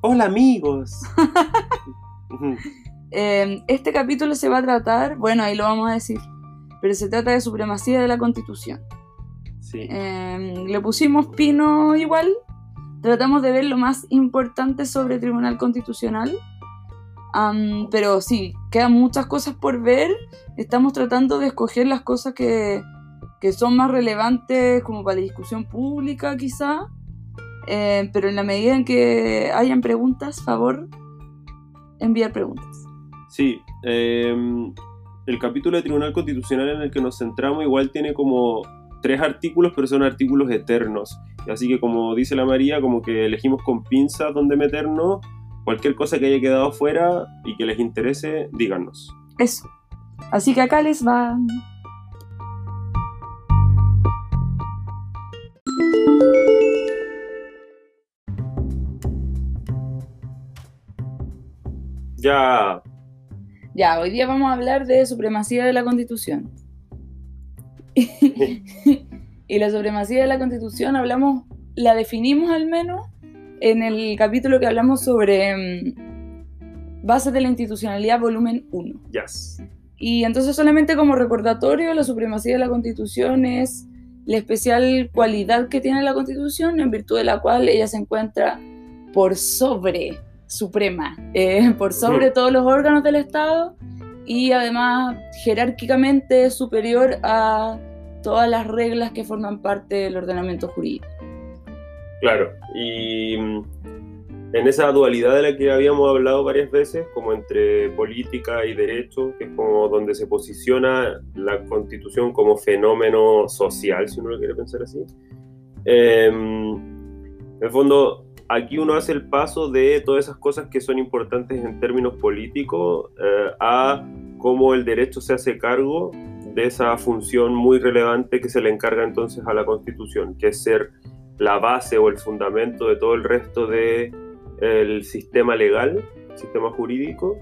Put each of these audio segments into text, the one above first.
Hola amigos. Eh, este capítulo se va a tratar, bueno, ahí lo vamos a decir, pero se trata de supremacía de la Constitución. Sí. Eh, le pusimos pino igual, tratamos de ver lo más importante sobre el Tribunal Constitucional, pero sí, quedan muchas cosas por ver, estamos tratando de escoger las cosas que, que son más relevantes como para la discusión pública quizá, Eh, pero en la medida en que hayan preguntas, favor, enviar preguntas. Sí, eh, el capítulo de Tribunal Constitucional en el que nos centramos igual tiene como tres artículos, pero son artículos eternos. Así que como dice la María, como que elegimos con pinzas dónde meternos, cualquier cosa que haya quedado fuera y que les interese, díganos. Eso. Así que acá les va. Ya, Ya, hoy día vamos a hablar de supremacía de la Constitución. y la supremacía de la Constitución hablamos, la definimos al menos en el capítulo que hablamos sobre mm, bases de la institucionalidad, volumen 1. yes. Y entonces solamente como recordatorio, la supremacía de la Constitución es la especial cualidad que tiene la Constitución en virtud de la cual ella se encuentra por sobre suprema, eh, por sobre todos los órganos del Estado y además jerárquicamente superior a todas las reglas que forman parte del ordenamiento jurídico. Claro, y mm, en esa dualidad de la que habíamos hablado varias veces, como entre política y derecho, que es como donde se posiciona la constitución como fenómeno social, si uno lo quiere pensar así. eh, en el fondo, aquí uno hace el paso de todas esas cosas que son importantes en términos políticos eh, a cómo el derecho se hace cargo de esa función muy relevante que se le encarga entonces a la constitución, que es ser la base o el fundamento de todo el resto del sistema legal, sistema jurídico.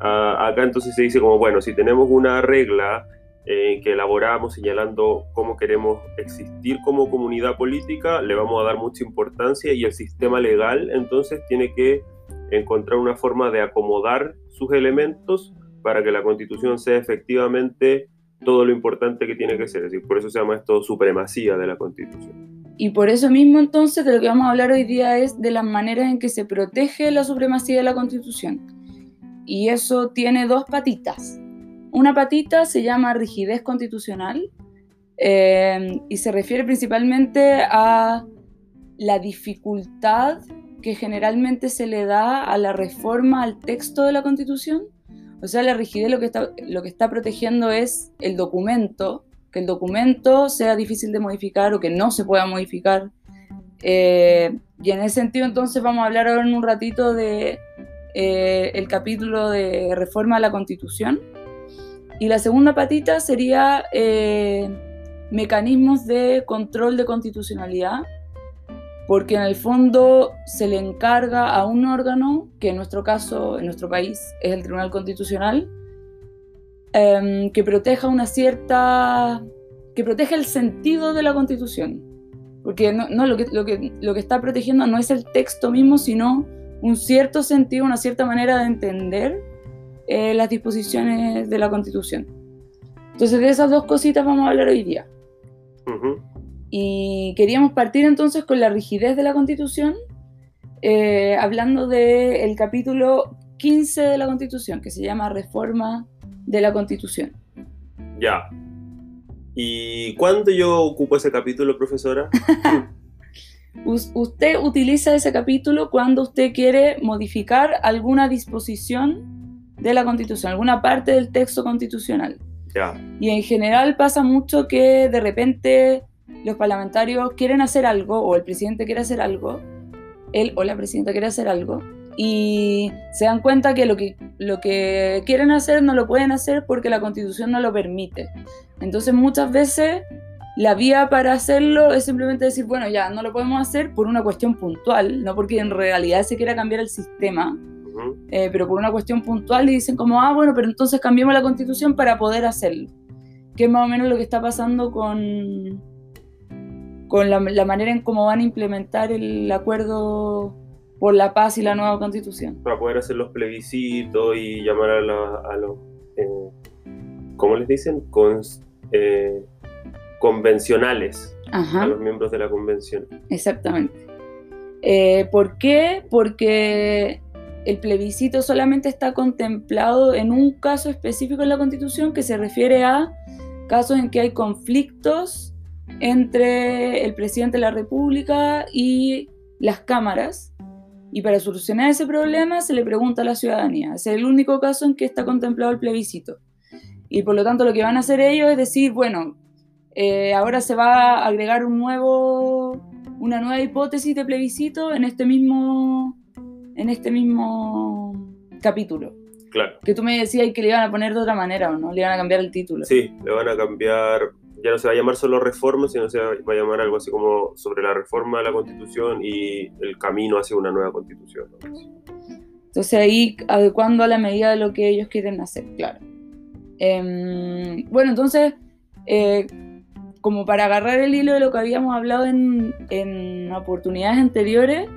Ah, acá entonces se dice como, bueno, si tenemos una regla eh, que elaboramos señalando cómo queremos existir como comunidad política, le vamos a dar mucha importancia y el sistema legal entonces tiene que encontrar una forma de acomodar sus elementos para que la constitución sea efectivamente todo lo importante que tiene que ser. Es decir, por eso se llama esto supremacía de la constitución. Y por eso mismo entonces de lo que vamos a hablar hoy día es de las maneras en que se protege la supremacía de la Constitución. Y eso tiene dos patitas. Una patita se llama rigidez constitucional eh, y se refiere principalmente a la dificultad que generalmente se le da a la reforma al texto de la Constitución. O sea, la rigidez lo que está, lo que está protegiendo es el documento, que el documento sea difícil de modificar o que no se pueda modificar. Eh, y en ese sentido, entonces, vamos a hablar ahora en un ratito de eh, el capítulo de reforma a la Constitución. Y la segunda patita sería eh, mecanismos de control de constitucionalidad, porque en el fondo se le encarga a un órgano, que en nuestro caso, en nuestro país, es el Tribunal Constitucional, em, que proteja una cierta. que proteja el sentido de la Constitución. Porque no, no, lo, que, lo, que, lo que está protegiendo no es el texto mismo, sino un cierto sentido, una cierta manera de entender eh, las disposiciones de la Constitución. Entonces, de esas dos cositas vamos a hablar hoy día. Ujú. Y queríamos partir entonces con la rigidez de la Constitución, eh, hablando del capítulo 15 de la Constitución, que se llama Reforma de la Constitución. Ya. ¿Y cuándo yo ocupo ese capítulo, profesora? Us- usted utiliza ese capítulo cuando usted quiere modificar alguna disposición de la Constitución, alguna parte del texto constitucional. Y en general pasa mucho que de repente los parlamentarios quieren hacer algo, o el presidente quiere hacer algo, él o la presidenta quiere hacer algo, y se dan cuenta que lo que, lo que quieren hacer no lo pueden hacer porque la constitución no lo permite. Entonces muchas veces la vía para hacerlo es simplemente decir, bueno, ya no lo podemos hacer por una cuestión puntual, no porque en realidad se quiera cambiar el sistema, Ujú. eh, pero por una cuestión puntual y dicen como, ah, bueno, pero entonces cambiemos la constitución para poder hacerlo. Que es más o menos lo que está pasando con, con la, la manera en cómo van a implementar el acuerdo por la paz y la nueva constitución. Para poder hacer los plebiscitos y llamar a, los, eh, ¿cómo les dicen? Eh, convencionales, a los miembros de la convención. Exactamente. Eh, ¿Por qué? Porque el plebiscito solamente está contemplado en un caso específico en la Constitución que se refiere a casos en que hay conflictos entre el presidente de la República y las cámaras. Y para solucionar ese problema se le pregunta a la ciudadanía. Es el único caso en que está contemplado el plebiscito. Y por lo tanto lo que van a hacer ellos es decir, bueno, eh, ahora se va a agregar un nuevo, una nueva hipótesis de plebiscito en este mismo, en este mismo capítulo. Claro. Que tú me decías que le iban a poner de otra manera, ¿o no? Le iban a cambiar el título. Sí, le van a cambiar, ya no se va a llamar solo reforma, sino se va a llamar algo así como sobre la reforma de la constitución y el camino hacia una nueva constitución. Entonces ahí adecuando a la medida de lo que ellos quieren hacer, claro. Em, bueno, entonces, eh, como para agarrar el hilo de lo que habíamos hablado en, en oportunidades anteriores,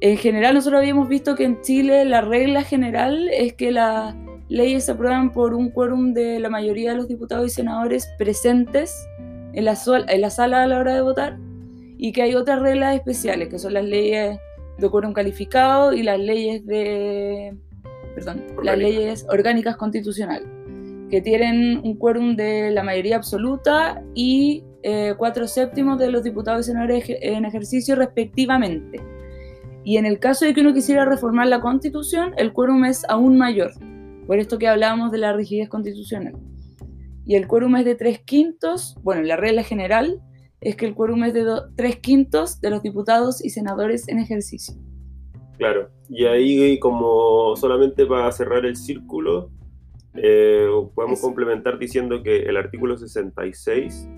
en general nosotros habíamos visto que en Chile la regla general es que las leyes se aprueban por un quórum de la mayoría de los diputados y senadores presentes en la, en la sala a la hora de votar y que hay otras reglas especiales que son las leyes de quórum calificado y las leyes de perdón, las leyes orgánicas constitucionales que tienen un quórum de la mayoría absoluta y eh, cuatro séptimos de los diputados y senadores en ejercicio respectivamente. Y en el caso de que uno quisiera reformar la constitución, el quórum es aún mayor, por esto que hablábamos de la rigidez constitucional. Y el quórum es de tres quintos, bueno, la regla general es que el quórum es de tres quintos de los diputados y senadores en ejercicio. Claro, y ahí como solamente para cerrar el círculo, eh, podemos complementar diciendo que el artículo 66,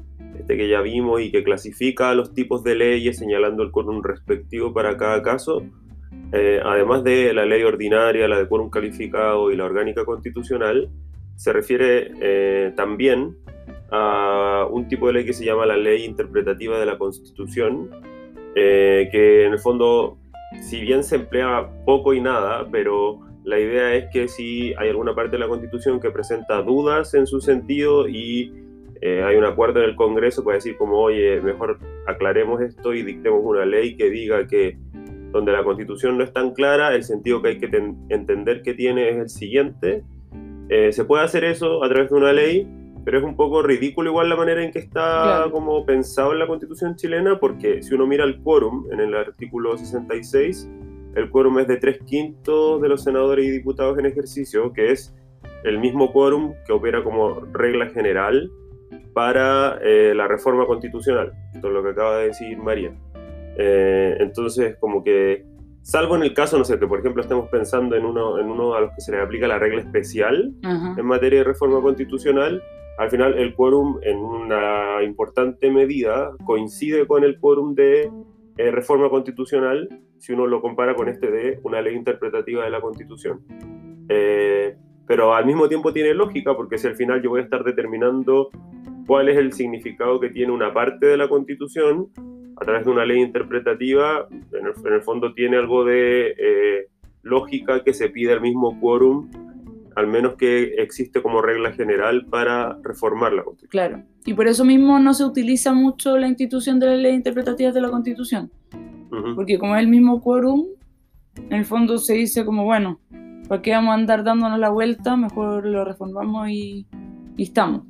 este que ya vimos y que clasifica los tipos de leyes señalando el quórum respectivo para cada caso, eh, además de la ley ordinaria, la de quórum calificado y la orgánica constitucional, se refiere eh, también a un tipo de ley que se llama la ley interpretativa de la Constitución, que en el fondo, si bien se emplea poco y nada, pero la idea es que si hay alguna parte de la Constitución que presenta dudas en su sentido y eh, hay un acuerdo en el Congreso, puede decir como, oye, mejor aclaremos esto y dictemos una ley que diga que donde la Constitución no es tan clara, el sentido que hay que entender que tiene es el siguiente. Eh, se puede hacer eso a través de una ley, pero es un poco ridículo igual la manera en que está como pensado en la Constitución chilena, porque si uno mira el quórum en el artículo 66, el quórum es de tres quintos de los senadores y diputados en ejercicio, que es el mismo quórum que opera como regla general para eh, la reforma constitucional. Esto es lo que acaba de decir María. Eh, entonces, como que, salvo en el caso, no sé, que por ejemplo estemos pensando en uno, en uno a los que se le aplica la regla especial en materia de reforma constitucional, al final el quórum en una importante medida coincide con el quórum de eh, reforma constitucional si uno lo compara con este de una ley interpretativa de la Constitución. Eh, pero al mismo tiempo tiene lógica porque si al final yo voy a estar determinando cuál es el significado que tiene una parte de la Constitución a través de una ley interpretativa, en el, fondo tiene algo de eh, lógica que se pide el mismo quórum al menos que existe como regla general para reformar la Constitución. Claro, y por eso mismo no se utiliza mucho la institución de las leyes interpretativas de la Constitución, porque como es el mismo quórum, en el fondo se dice como, bueno, ¿para qué vamos a andar dándonos la vuelta? Mejor lo reformamos y, y estamos.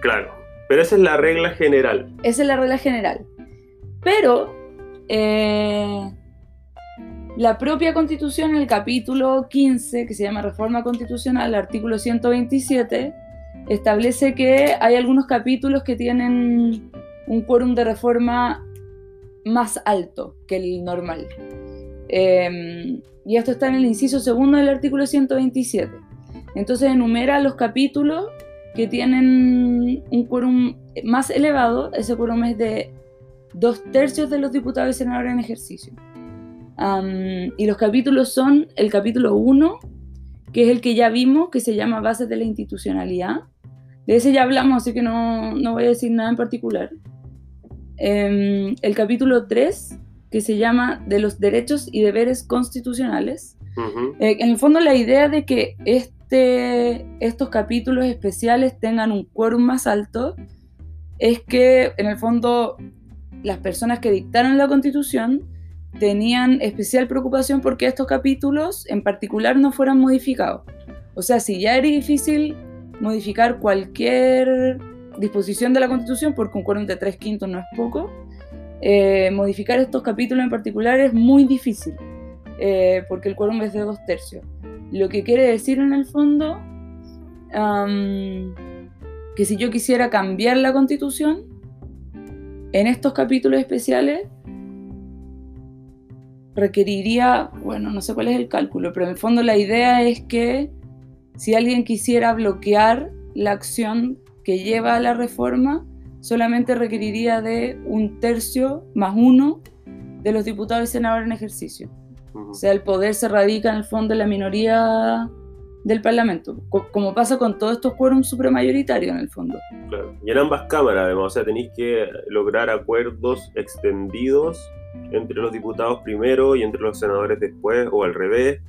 Claro, pero esa es la regla general. Esa es la regla general. Pero... Eh, la propia constitución, en el capítulo 15, que se llama Reforma Constitucional, el artículo 127, establece que hay algunos capítulos que tienen un quórum de reforma más alto que el normal. Em, y esto está en el inciso segundo del artículo 127. Entonces enumera los capítulos que tienen un quórum más elevado. Ese quórum es de dos tercios de los diputados y senadores en ejercicio y los capítulos son el capítulo 1, que es el que ya vimos, que se llama Bases de la Institucionalidad. De ese ya hablamos, así que no, no voy a decir nada en particular. Em, el capítulo 3, que se llama de los derechos y deberes constitucionales. Eh, en el fondo la idea de que este, estos capítulos especiales tengan un quórum más alto es que en el fondo las personas que dictaron la constitución tenían especial preocupación porque estos capítulos en particular no fueran modificados. O sea, si ya era difícil modificar cualquier disposición de la Constitución, porque un quórum de tres quintos no es poco, eh, modificar estos capítulos en particular es muy difícil, eh, porque el quórum es de dos tercios. Lo que quiere decir en el fondo que si yo quisiera cambiar la Constitución, en estos capítulos especiales requeriría, bueno, no sé cuál es el cálculo, pero en el fondo la idea es que si alguien quisiera bloquear la acción que lleva a la reforma, solamente requeriría de un tercio más uno de los diputados y senadores en ejercicio. O sea, el poder se radica en el fondo en la minoría del Parlamento, como pasa con todos estos quórums supramayoritarios en el fondo. Claro. Y en ambas cámaras, además, o sea, tenéis que lograr acuerdos extendidos entre los diputados primero y entre los senadores después, o al revés,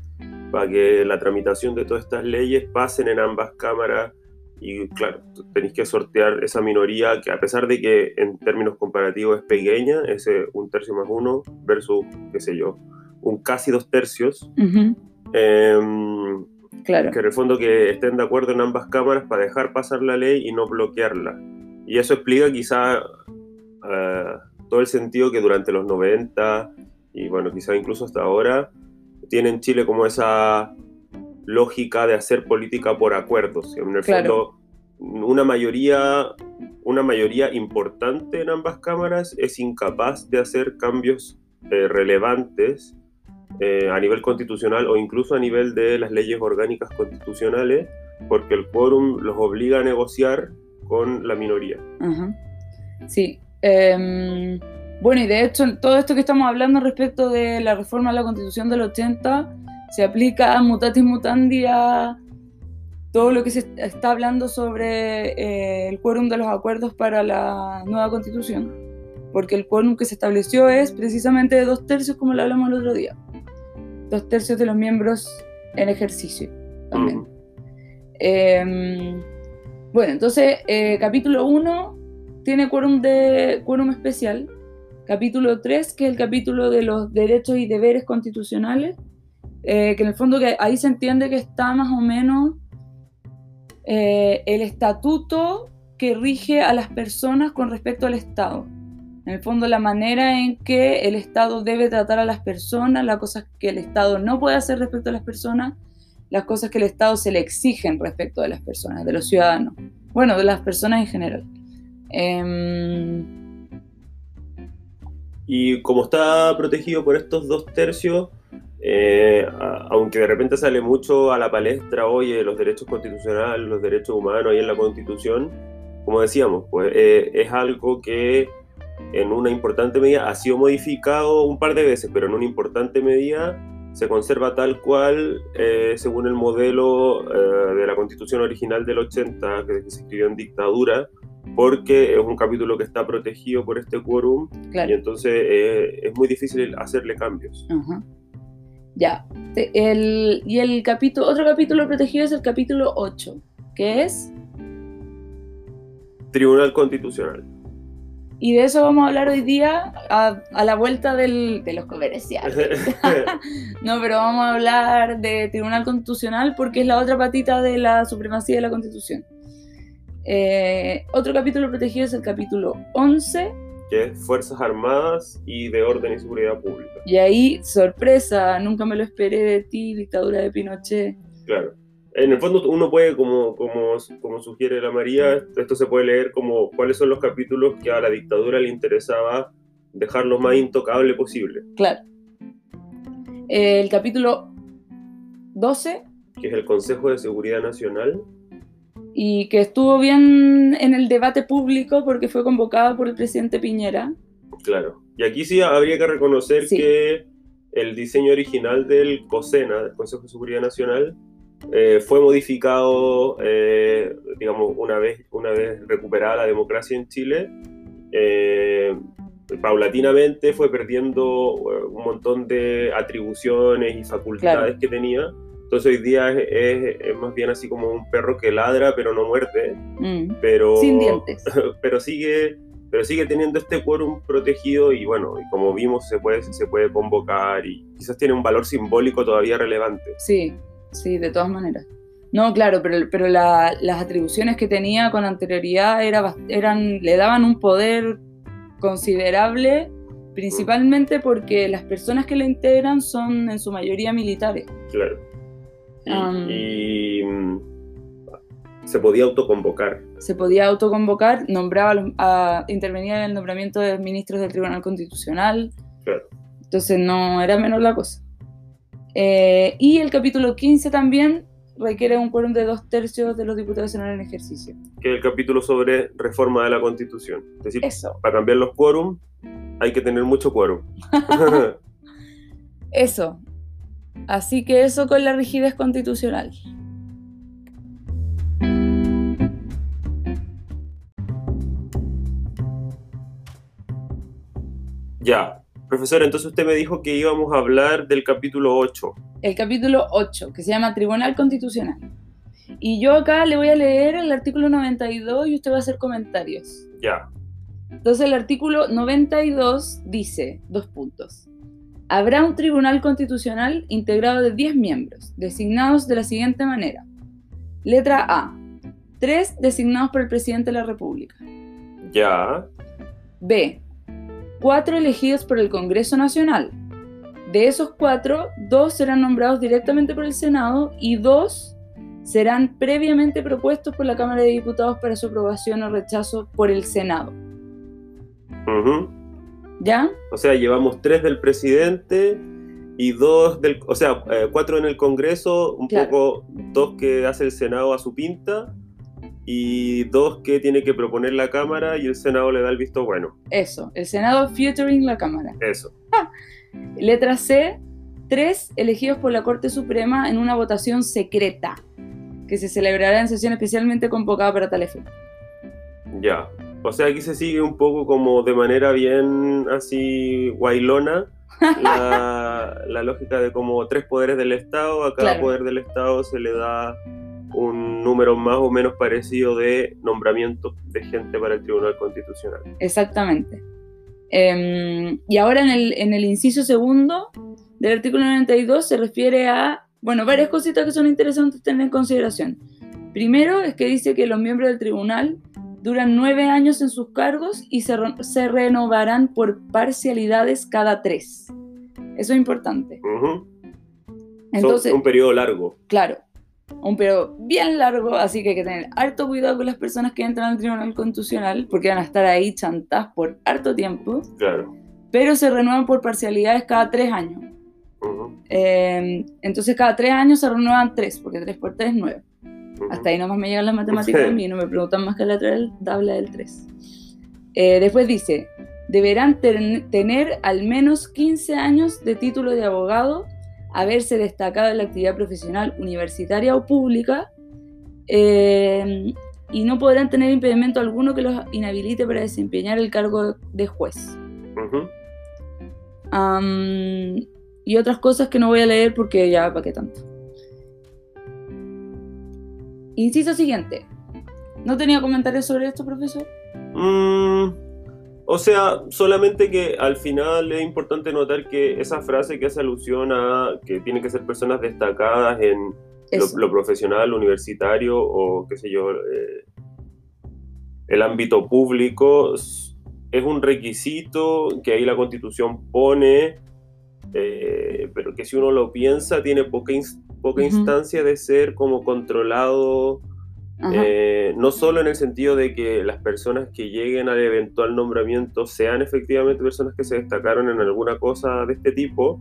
para que la tramitación de todas estas leyes pasen en ambas cámaras. Y claro, tenéis que sortear esa minoría que a pesar de que en términos comparativos es pequeña, ese un tercio más uno versus, qué sé yo, un casi dos tercios, Claro. Que en el fondo que estén de acuerdo en ambas cámaras para dejar pasar la ley y no bloquearla. Y eso explica quizá eh, todo el sentido que durante los 90 y bueno, quizá incluso hasta ahora, tiene en Chile como esa lógica de hacer política por acuerdos. En el fondo, una mayoría, una mayoría importante en ambas cámaras es incapaz de hacer cambios eh, relevantes eh, a nivel constitucional o incluso a nivel de las leyes orgánicas constitucionales, porque el quórum los obliga a negociar con la minoría. Sí. Em, bueno, y de hecho, todo esto que estamos hablando respecto de la reforma a la constitución del 80 se aplica mutatis mutandi a todo lo que se está hablando sobre eh, el quórum de los acuerdos para la nueva constitución, porque el quórum que se estableció es precisamente de dos tercios, como lo hablamos el otro día dos tercios de los miembros en ejercicio también. Em, bueno, entonces, eh, capítulo 1 tiene quórum, de, quórum especial. Capítulo 3, que es el capítulo de los derechos y deberes constitucionales, eh, que en el fondo que ahí se entiende que está más o menos eh, el estatuto que rige a las personas con respecto al Estado. En el fondo, la manera en que el Estado debe tratar a las personas, las cosas que el Estado no puede hacer respecto a las personas, las cosas que el Estado se le exigen respecto de las personas, de los ciudadanos. Bueno, de las personas en general. Em, y como está protegido por estos dos tercios, eh, aunque de repente sale mucho a la palestra hoy los derechos constitucionales, los derechos humanos y en la Constitución, como decíamos, pues eh, es algo que en una importante medida ha sido modificado un par de veces, pero en una importante medida se conserva tal cual eh, según el modelo eh, de la constitución original del 80 que, se escribió en dictadura, porque es un capítulo que está protegido por este quórum y entonces eh, es muy difícil hacerle cambios. Ya, el, y el capítulo, otro capítulo protegido es el capítulo 8, que es... Tribunal Constitucional. Y de eso vamos a hablar hoy día a, la vuelta de los comerciales. no, pero vamos a hablar de Tribunal Constitucional porque es la otra patita de la supremacía de la Constitución. Eh, otro capítulo protegido es el capítulo 11. Que es Fuerzas Armadas y de Orden y Seguridad Pública. Y ahí, sorpresa, nunca me lo esperé de ti, dictadura de Pinochet. Claro en el fondo uno puede, como, como, como sugiere la María, esto se puede leer como cuáles son los capítulos que a la dictadura le interesaba dejar lo más intocable posible. Claro. El capítulo 12. Que es el Consejo de Seguridad Nacional. Y que estuvo bien en el debate público porque fue convocado por el presidente Piñera. Claro. Y aquí sí habría que reconocer que el diseño original del COSENA, del Consejo de Seguridad Nacional, eh, fue modificado, eh, digamos, una vez, una vez recuperada la democracia en Chile, eh, paulatinamente fue perdiendo un montón de atribuciones y facultades Claro. que tenía. Entonces hoy día es, es- es más bien así como un perro que ladra pero no muerde, Mm. pero, Sin dientes. pero sigue pero sigue teniendo este quórum protegido y bueno, y como vimos se puede, se puede convocar y quizás tiene un valor simbólico todavía relevante. Sí, sí, de todas maneras. No, claro, pero, pero la- las atribuciones que tenía con anterioridad era, eran, le daban un poder considerable, principalmente porque las personas que lo integran son en su mayoría militares. Claro. Y, se podía autoconvocar. Se podía autoconvocar, nombraba a- intervenía en el nombramiento de ministros del Tribunal Constitucional, Claro. entonces no era menor la cosa. Eh, y el capítulo 15 también requiere un quórum de dos tercios de los diputados en ejercicio. que es el capítulo sobre reforma de la Constitución. Es decir, Eso, para cambiar los quórum hay que tener mucho quórum. eso. Así que eso con la rigidez constitucional. ya. Profesor, entonces usted me dijo que íbamos a hablar del capítulo 8. El capítulo 8, que se llama Tribunal Constitucional. Y yo acá le voy a leer el artículo 92 y usted va a hacer comentarios. Ya. Entonces el artículo 92 dice, dos puntos. Habrá un tribunal constitucional integrado de 10 miembros, designados de la siguiente manera. Letra A. Tres designados por el presidente de la República. Ya. B. Cuatro elegidos por el Congreso Nacional. De esos cuatro, dos serán nombrados directamente por el Senado y dos serán previamente propuestos por la Cámara de Diputados para su aprobación o rechazo por el Senado. ¿Ya? O sea, llevamos tres del presidente y dos del... O sea, eh, cuatro en el Congreso, un Claro. poco dos que hace el Senado a su pinta y dos que tiene que proponer la Cámara y el Senado le da el visto bueno. Eso, el Senado featuring la Cámara. Eso. Letra C, tres elegidos por la Corte Suprema en una votación secreta, que se celebrará en sesión especialmente convocada para tal efecto. Ya. O sea, aquí se sigue un poco como de manera bien así guailona la, la lógica de como tres poderes del Estado. A cada Claro. poder del Estado se le da un número más o menos parecido de nombramientos de gente para el Tribunal Constitucional. Exactamente. Em, y ahora en el, en el inciso segundo del artículo 92 se refiere a, bueno, varias cositas que son interesantes tener en consideración. Primero es que dice que los miembros del tribunal duran nueve años en sus cargos y se, se renovarán por parcialidades cada tres. Eso es importante. Ujú. Entonces, Son un periodo largo. claro, un periodo bien largo, así que hay que tener harto cuidado con las personas que entran al Tribunal Constitucional, porque van a estar ahí chantadas por harto tiempo, Claro. pero se renuevan por parcialidades cada tres años. Ujú. Eh, entonces cada tres años se renuevan tres, porque tres por tres es nueve. Ujú. Hasta ahí nomás me llegan las matemáticas a mí, no me preguntan más que la tabla del 3. después dice, deberán ten- tener al menos 15 años de título de abogado, haberse destacado en la actividad profesional universitaria o pública, eh, y no podrán tener impedimento alguno que los inhabilite para desempeñar el cargo de juez. Y otras cosas que no voy a leer porque ya, ¿para qué tanto? Inciso siguiente. ¿No tenía comentarios sobre esto, profesor? Mm, o sea, solamente que al final es importante notar que esa frase que hace alusión a que tienen que ser personas destacadas en lo, profesional, universitario o qué sé yo, eh, el ámbito público es un requisito que ahí la constitución pone, eh, pero que si uno lo piensa tiene poca, poca instancia de ser como controlado. Eh, no solo en el sentido de que las personas que lleguen al eventual nombramiento sean efectivamente personas que se destacaron en alguna cosa de este tipo,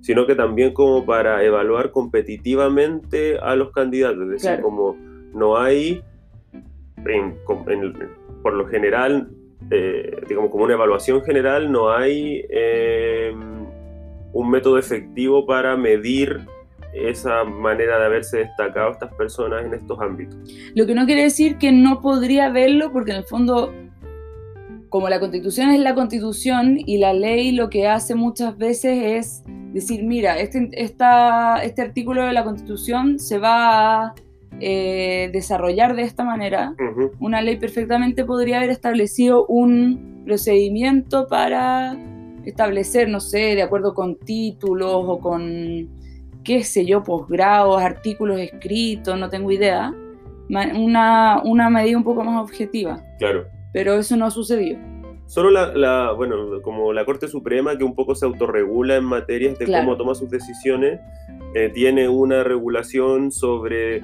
sino que también como para evaluar competitivamente a los candidatos. Es decir, Claro. como no hay, en- com- en- por lo general, eh, digamos como una evaluación general, no hay eh, un método efectivo para medir esa manera de haberse destacado estas personas en estos ámbitos. Lo que no quiere decir que no podría verlo, porque en el fondo, como la constitución es la constitución y la ley lo que hace muchas veces es decir, mira, este, esta, este artículo de la constitución se va a eh, desarrollar de esta manera, una ley perfectamente podría haber establecido un procedimiento para establecer, no sé, de acuerdo con títulos o con, qué sé yo, posgrados, artículos escritos, no tengo idea, una, una medida un poco más objetiva, Claro. pero eso no sucedió. Solo la, la- bueno, como la Corte Suprema, que un poco se autorregula en materias de Claro. cómo toma sus decisiones, eh, tiene una regulación sobre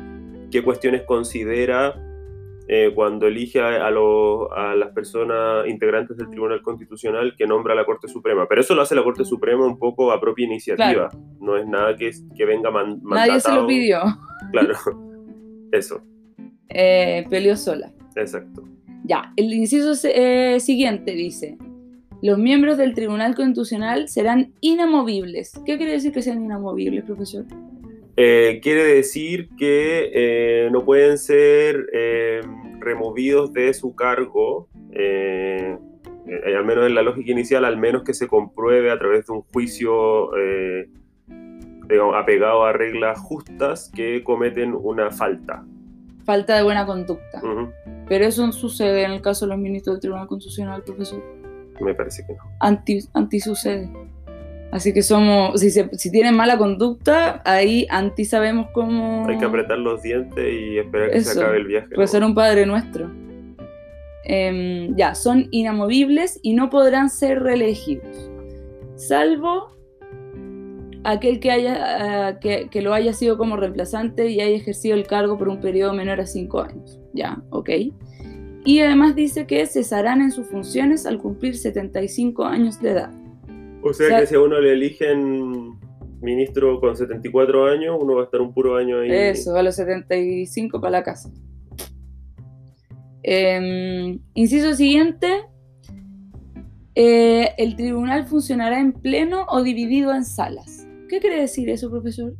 qué cuestiones considera eh, cuando elige a, a lo- a las personas integrantes del Tribunal Constitucional que nombra la Corte Suprema. Pero eso lo hace la Corte Suprema un poco a propia iniciativa. No es nada que, que venga man- Nadie se lo mandatado. pidió, Claro, eso, eh, peleó sola. exacto. Ya, el inciso eh, siguiente dice, los miembros del Tribunal Constitucional serán inamovibles. ¿Qué quiere decir que sean inamovibles, profesor? Eh, quiere decir que eh, no pueden ser eh, removidos de su cargo, al menos en la lógica inicial, al menos que se compruebe a través de un juicio digamos, apegado a reglas justas que cometen una falta. Falta de buena conducta. Pero eso no sucede en el caso de los ministros del Tribunal Constitucional, profesor. Me parece que no. Anti, anti sucede. Así que somos, si, se- si tienen mala conducta, ahí anti sabemos cómo... Hay que apretar los dientes y esperar que Eso, se acabe el viaje. Puede ¿no? ser un Padre Nuestro. Em, ya, son inamovibles y no podrán ser reelegidos, salvo aquel que, haya, ah, que, que lo haya sido como reemplazante y haya ejercido el cargo por un periodo menor a cinco años. Ya, ok. Y además dice que cesarán en sus funciones al cumplir 75 años de edad. O sea O sea- que si a uno le eligen ministro con 74 años, uno va a estar un puro año ahí. Eso, a los 75 para la casa. Em, inciso siguiente. eh, el tribunal funcionará en pleno o dividido en salas. ¿Qué quiere decir eso, profesor?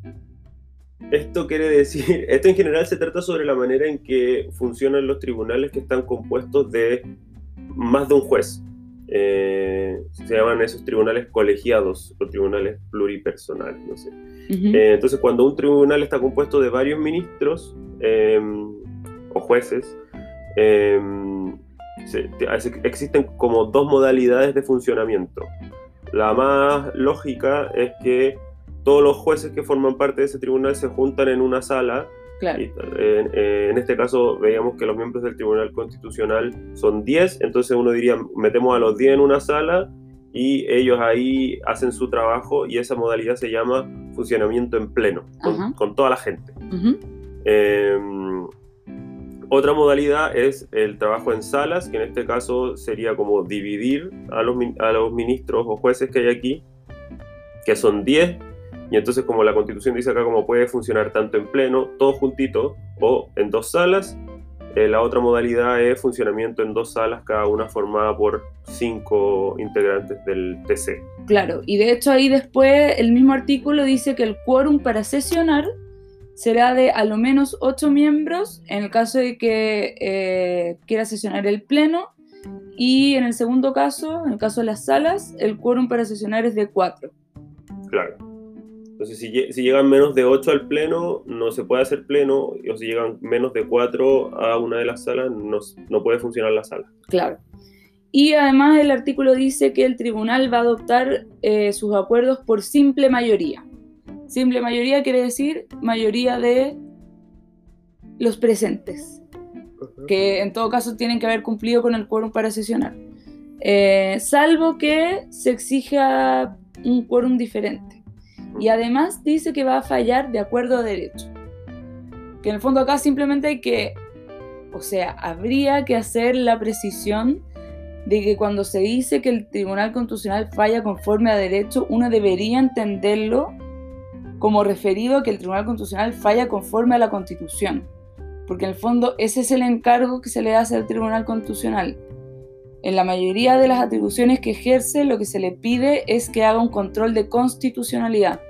Esto quiere decir, esto en general se trata sobre la manera en que funcionan los tribunales que están compuestos de más de un juez. Eh, se llaman esos tribunales colegiados o tribunales pluripersonales, no sé. Ujú. Eh, entonces, cuando un tribunal está compuesto de varios ministros eh, o jueces, se- hace- existen como dos modalidades de funcionamiento. La más lógica es que todos los jueces que forman parte de ese tribunal se juntan en una sala. Claro. En este caso, veíamos que los miembros del Tribunal Constitucional son 10, entonces uno diría, metemos a los 10 en una sala y ellos ahí hacen su trabajo y esa modalidad se llama funcionamiento en pleno, con, con toda la gente. Eh, otra modalidad es el trabajo en salas, que en este caso sería como dividir a los, a los ministros o jueces que hay aquí, que son 10, y entonces como la constitución dice acá, como puede funcionar tanto en pleno, todos juntitos, o en dos salas. Eh, la otra modalidad es funcionamiento en dos salas, cada una formada por cinco integrantes del TC. Claro, y de hecho ahí después el mismo artículo dice que el quórum para sesionar será de a lo menos ocho miembros en el caso de que eh, quiera sesionar el pleno y en el segundo caso, en el caso de las salas, el quórum para sesionar es de cuatro. Claro. Entonces, si, lle- si llegan menos de 8 al pleno, no se puede hacer pleno, o si llegan menos de 4 a una de las salas, no, no puede funcionar la sala. Claro. Y además el artículo dice que el tribunal va a adoptar eh, sus acuerdos por simple mayoría. Simple mayoría quiere decir mayoría de los presentes. que en todo caso tienen que haber cumplido con el quórum para sesionar. Eh, salvo que se exija un quórum diferente. Y además dice que va a fallar de acuerdo a derecho. Que en el fondo acá simplemente hay que, o sea, habría que hacer la precisión de que cuando se dice que el Tribunal Constitucional falla conforme a derecho, uno debería entenderlo como referido a que el Tribunal Constitucional falla conforme a la Constitución porque en el fondo ese es el encargo que se le hace al Tribunal Constitucional. En la mayoría de las atribuciones que ejerce, lo que se le pide es que haga un control de constitucionalidad.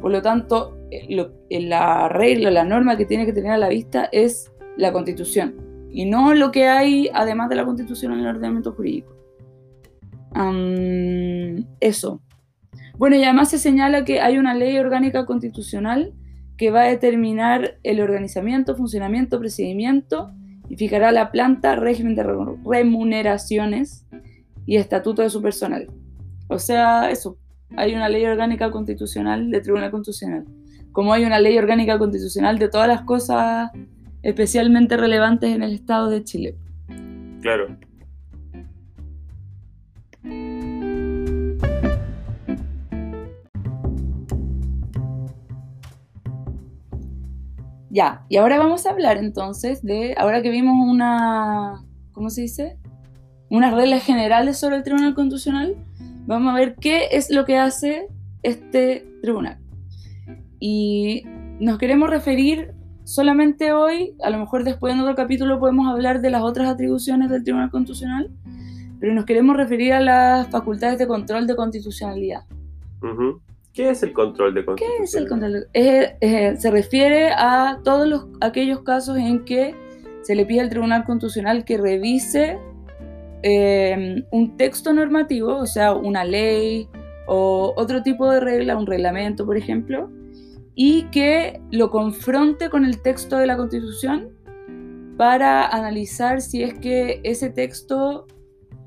Por lo tanto, eh, eh, la regla, la norma que tiene que tener a la vista es la Constitución, y no lo que hay además de la Constitución en el ordenamiento jurídico. Am, eso. Bueno, y además se señala que hay una ley orgánica constitucional que va a determinar el organizamiento, funcionamiento, procedimiento y fijará la planta, régimen de re- remuneraciones y estatuto de su personal. O sea, eso. Hay una ley orgánica constitucional de Tribunal Constitucional. Como hay una ley orgánica constitucional de todas las cosas especialmente relevantes en el Estado de Chile. Claro. Ya, y ahora vamos a hablar entonces de, ahora que vimos una, ¿cómo se dice? Unas reglas generales sobre el Tribunal Constitucional, vamos a ver qué es lo que hace este tribunal. Y nos queremos referir solamente hoy, a lo mejor después en otro capítulo podemos hablar de las otras atribuciones del Tribunal Constitucional, pero nos queremos referir a las facultades de control de constitucionalidad. Ujú. ¿Qué es el control de ¿Qué constitución? es el control? de- eh, eh, se refiere a todos los, aquellos casos en que se le pide al Tribunal Constitucional que revise eh, un texto normativo, o sea, una ley o otro tipo de regla, un reglamento, por ejemplo, y que lo confronte con el texto de la Constitución para analizar si es que ese texto,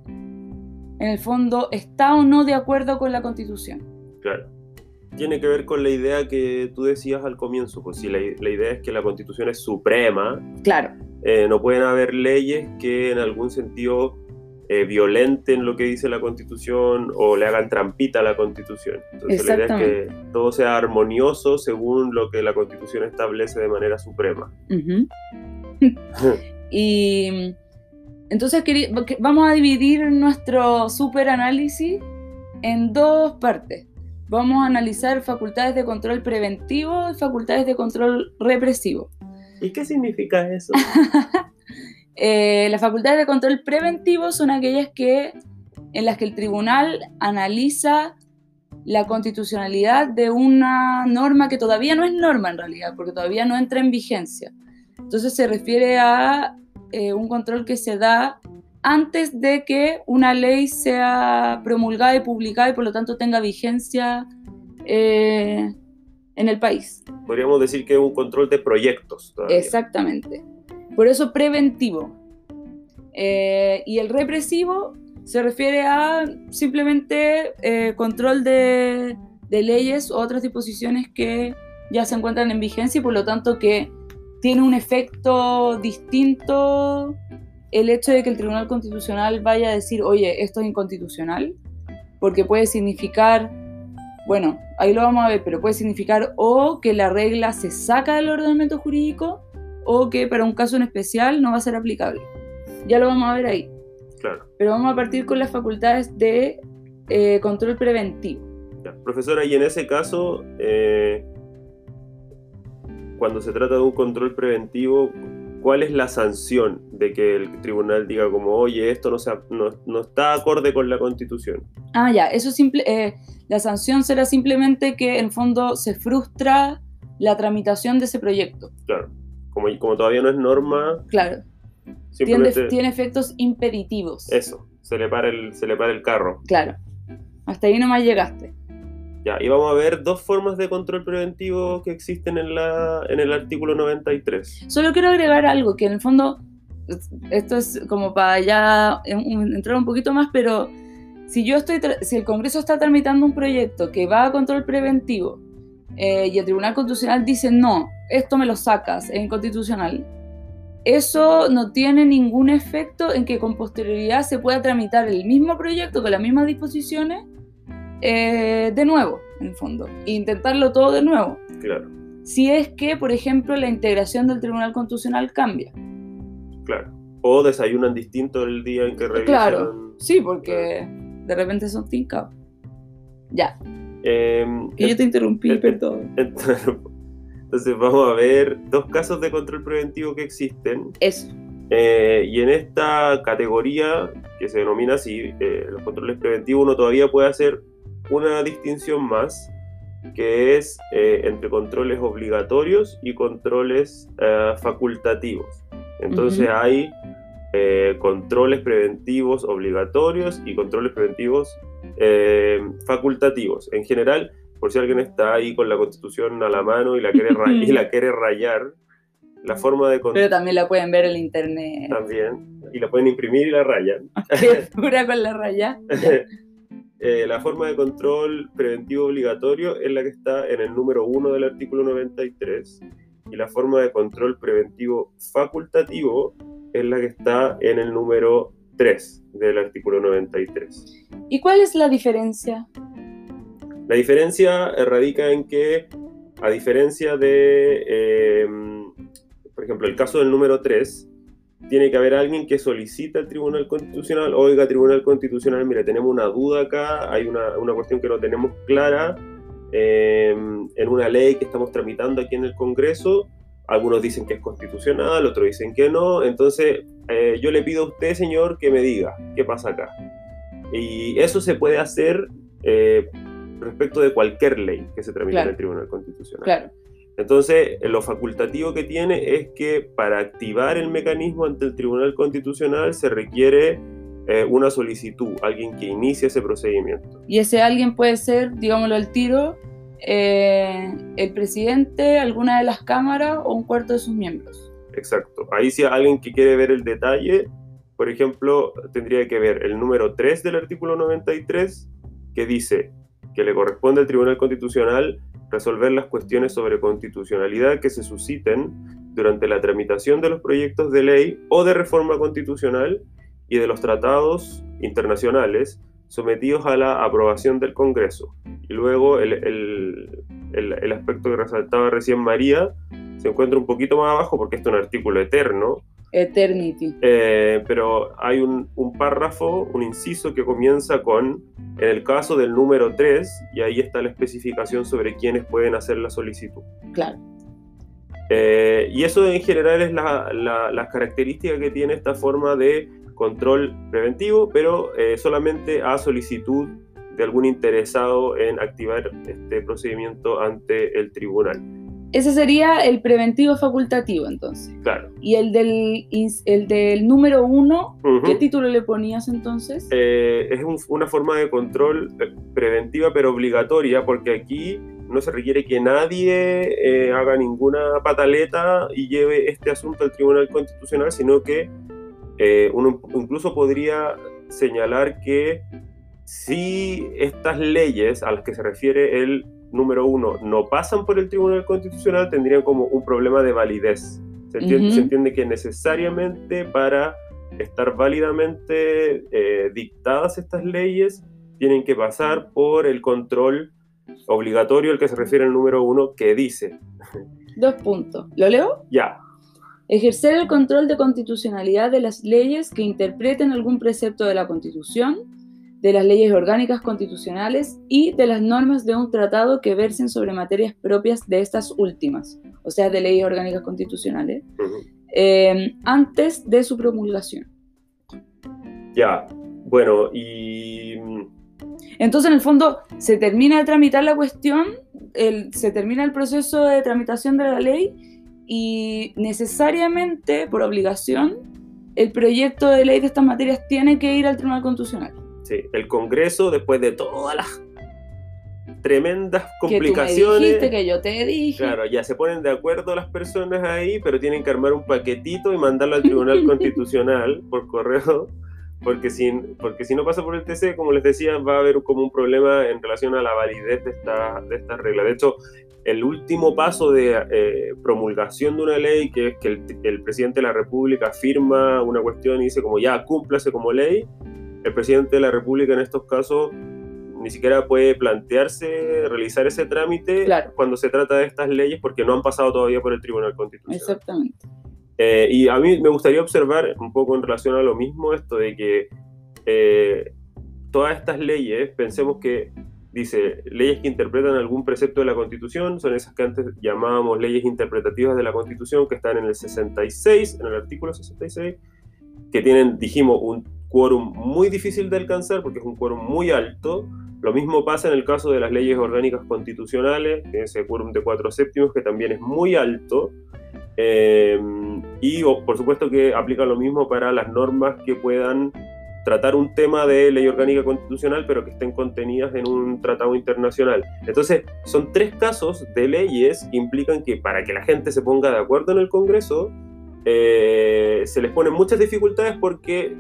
en el fondo, está o no de acuerdo con la Constitución. Claro. Tiene que ver con la idea que tú decías al comienzo, pues si la, la idea es que la constitución es suprema, Claro, eh, no pueden haber leyes que en algún sentido eh, violenten lo que dice la constitución o le hagan trampita a la constitución. Entonces la idea es que todo sea armonioso según lo que la constitución establece de manera suprema. Ujú. y entonces vamos a dividir nuestro super análisis en dos partes. Vamos a analizar facultades de control preventivo y facultades de control represivo. ¿Y qué significa eso? Eh, las facultades de control preventivo son aquellas que, en las que el tribunal analiza la constitucionalidad de una norma que todavía no es norma en realidad, porque todavía no entra en vigencia. Entonces se refiere a eh, un control que se da antes de que una ley sea promulgada y publicada y por lo tanto tenga vigencia eh, en el país. Podríamos decir que es un control de proyectos. todavía. Exactamente. Por eso preventivo. Eh, y el represivo se refiere a simplemente eh, control de, de leyes u otras disposiciones que ya se encuentran en vigencia y por lo tanto que tiene un efecto distinto el hecho de que el Tribunal Constitucional vaya a decir, oye, esto es inconstitucional, porque puede significar, bueno, ahí lo vamos a ver, pero puede significar o que la regla se saca del ordenamiento jurídico o que para un caso en especial no va a ser aplicable. Ya lo vamos a ver ahí. Claro. Pero vamos a partir con las facultades de eh, control preventivo. Ya. Profesora, y en ese caso, eh, cuando se trata de un control preventivo, ¿cuál es la sanción de que el tribunal diga como, oye, esto no, se, no, no está acorde con la constitución? Ah, ya, eso simple, eh, la sanción será simplemente que en fondo se frustra la tramitación de ese proyecto. Claro. Como, como todavía no es norma, Claro, tiene, tiene efectos impeditivos. eso, se le, para el, se le para el carro. Claro, hasta ahí nomás llegaste. Y vamos a ver dos formas de control preventivo que existen en, la, en el artículo 93. Solo quiero agregar algo, que en el fondo, esto es como para ya en- entrar un poquito más, pero si yo estoy, si el Congreso está tramitando un proyecto que va a control preventivo eh, y el Tribunal Constitucional dice no, esto me lo sacas, es inconstitucional, eso no tiene ningún efecto en que con posterioridad se pueda tramitar el mismo proyecto con las mismas disposiciones eh, de nuevo, en el fondo, e intentarlo todo de nuevo Claro, si es que, por ejemplo, la integración del Tribunal Constitucional cambia. claro. O desayunan distinto el día en que revisan. Claro. Sí, porque de repente son tincados. Ya, Em, que yo te interrumpí, perdón. Entonces vamos a ver dos casos de control preventivo que existen. Eso. Eh, y en esta categoría, que se denomina así, eh, los controles preventivos, uno todavía puede hacer una distinción más, que es eh, entre controles obligatorios y controles eh, facultativos. Entonces hay eh, controles preventivos obligatorios y controles preventivos facultativos. En general, por si alguien está ahí con la constitución a la mano y la quiere, y la quiere rayar, la forma de Pero también la pueden ver en internet. También. Y la pueden imprimir y la rayan. Pura con la raya. Eh, la forma de control preventivo obligatorio es la que está en el número 1 del artículo 93 y la forma de control preventivo facultativo es la que está en el número 3 del artículo 93. ¿Y cuál es la diferencia? La diferencia radica en que, a diferencia de, eh, por ejemplo, el caso del número 3, tiene que haber alguien que solicita al Tribunal Constitucional, oiga, Tribunal Constitucional, mire, tenemos una duda acá, hay una, una cuestión que no tenemos clara eh, en una ley que estamos tramitando aquí en el Congreso, algunos dicen que es constitucional, otros dicen que no, entonces eh, yo le pido a usted, señor, que me diga qué pasa acá. Y eso se puede hacer eh, respecto de cualquier ley que se tramite en el Tribunal Constitucional. Claro. Entonces, lo facultativo que tiene es que para activar el mecanismo ante el Tribunal Constitucional se requiere eh, una solicitud, alguien que inicie ese procedimiento. Y ese alguien puede ser, digámoslo al tiro, eh, el presidente, alguna de las cámaras o un cuarto de sus miembros. Exacto. Ahí si alguien que quiere ver el detalle, por ejemplo, tendría que ver el número 3 del artículo 93, que dice que le corresponde al Tribunal Constitucional resolver las cuestiones sobre constitucionalidad que se susciten durante la tramitación de los proyectos de ley o de reforma constitucional y de los tratados internacionales sometidos a la aprobación del Congreso. Y luego el, el, aspecto que resaltaba recién María se encuentra un poquito más abajo porque es un artículo eterno. Eternity. Eh, pero hay un, un, párrafo, un inciso que comienza con, en el caso del número 3, y ahí está la especificación sobre quiénes pueden hacer la solicitud. Claro. Eh, y eso en general es la, la, las características que tiene esta forma de control preventivo, pero eh, solamente a solicitud de algún interesado en activar este procedimiento ante el tribunal. Ese sería el preventivo facultativo, entonces. Claro. ¿Y el del, el del número uno, qué título le ponías entonces? Eh, es una forma de control eh, preventiva, pero obligatoria, porque aquí no se requiere que nadie haga ninguna pataleta y lleve este asunto al Tribunal Constitucional, sino que eh, uno incluso podría señalar que si estas leyes a las que se refiere el número uno no pasan por el Tribunal Constitucional, tendrían como un problema de validez. Se entiende, que necesariamente para estar válidamente eh, dictadas estas leyes, tienen que pasar por el control obligatorio al que se refiere el número uno, que dice. Dos puntos. ¿Lo leo? Ya. Ejercer el control de constitucionalidad de las leyes que interpreten algún precepto de la Constitución, de las leyes orgánicas constitucionales y de las normas de un tratado que versen sobre materias propias de estas últimas, o sea, de leyes orgánicas constitucionales, eh, antes de su promulgación. Ya, bueno, y... Entonces, en el fondo, se termina de tramitar la cuestión, se termina el proceso de tramitación de la ley y necesariamente, por obligación, el proyecto de ley de estas materias tiene que ir al Tribunal Constitucional. Sí, el Congreso, después de todas las tremendas complicaciones. Que, dijiste, que yo te dije. Claro, ya se ponen de acuerdo las personas ahí, pero tienen que armar un paquetito y mandarlo al Tribunal Constitucional por correo, porque si, porque si no pasa por el TC, como les decía, va a haber como un problema en relación a la validez de esta, de esta regla. De hecho, el último paso de eh, promulgación de una ley, que es que el, presidente de la República firma una cuestión y dice como ya, cúmplase como ley, el presidente de la República en estos casos ni siquiera puede plantearse realizar ese trámite cuando se trata de estas leyes porque no han pasado todavía por el Tribunal Constitucional. Exactamente. Eh, y a mí me gustaría observar un poco en relación a lo mismo esto de que eh, todas estas leyes, pensemos que dice, leyes que interpretan algún precepto de la Constitución, son esas que antes llamábamos leyes interpretativas de la Constitución, que están en el 66, en el artículo 66, que tienen, dijimos, un quórum muy difícil de alcanzar porque es un quórum muy alto. Lo mismo pasa en el caso de las leyes orgánicas constitucionales, ese quórum de cuatro séptimos que también es muy alto. Eh, y por supuesto que aplica lo mismo para las normas que puedan tratar un tema de ley orgánica constitucional, pero que estén contenidas en un tratado internacional. Entonces, son tres casos de leyes que implican que para que la gente se ponga de acuerdo en el Congreso, eh, se les ponen muchas dificultades porque,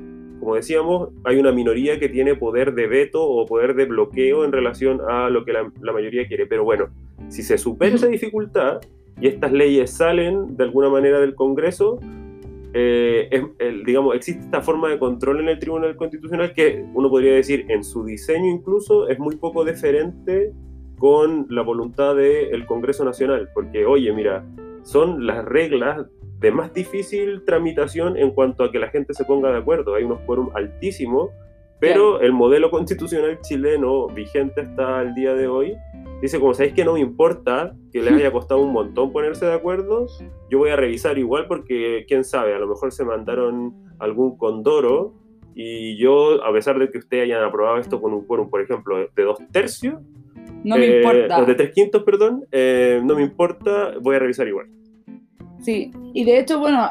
como decíamos, hay una minoría que tiene poder de veto o poder de bloqueo en relación a lo que la, la mayoría quiere. Pero bueno, si se supera esa dificultad y estas leyes salen de alguna manera del Congreso, eh, digamos, existe esta forma de control en el Tribunal Constitucional que uno podría decir en su diseño incluso es muy poco diferente con la voluntad del Congreso Nacional, porque oye, mira, son las reglas de más difícil tramitación en cuanto a que la gente se ponga de acuerdo. Hay unos quórum altísimos, pero el modelo constitucional chileno vigente hasta el día de hoy dice, como sabéis que no me importa que les haya costado un montón ponerse de acuerdo, yo voy a revisar igual porque, quién sabe, a lo mejor se mandaron algún condoro y yo, a pesar de que ustedes hayan aprobado esto con un quórum, por ejemplo, de dos tercios, no me importa. Eh, de tres quintos, perdón, eh, no me importa, voy a revisar igual. Sí, y de hecho, bueno,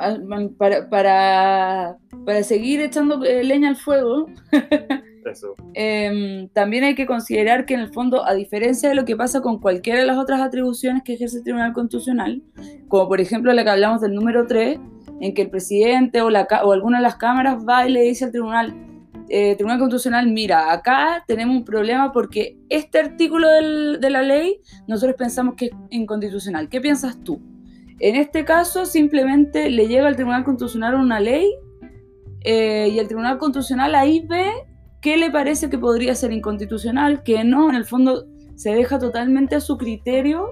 para, para, para seguir echando eh, leña al fuego, Em, también hay que considerar que en el fondo, a diferencia de lo que pasa con cualquiera de las otras atribuciones que ejerce el Tribunal Constitucional, como por ejemplo la que hablamos del número 3, en que el presidente o, la, o alguna de las cámaras va y le dice al Tribunal, eh, Tribunal Constitucional, mira, acá tenemos un problema porque este artículo de la ley nosotros pensamos que es inconstitucional. ¿Qué piensas tú? En este caso, simplemente le llega al Tribunal Constitucional una ley eh, y el Tribunal Constitucional ahí ve qué le parece que podría ser inconstitucional, que no, en el fondo se deja totalmente a su criterio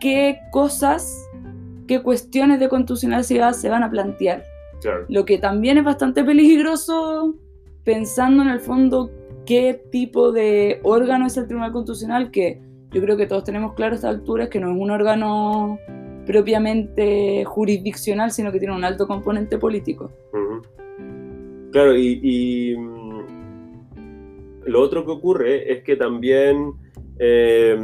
qué cosas, qué cuestiones de constitucionalidad se van a plantear. Lo que también es bastante peligroso pensando en el fondo qué tipo de órgano es el Tribunal Constitucional, que yo creo que todos tenemos claro a esta altura, es que no es un órgano propiamente jurisdiccional, sino que tiene un alto componente político. Claro, y lo otro que ocurre es que también eh,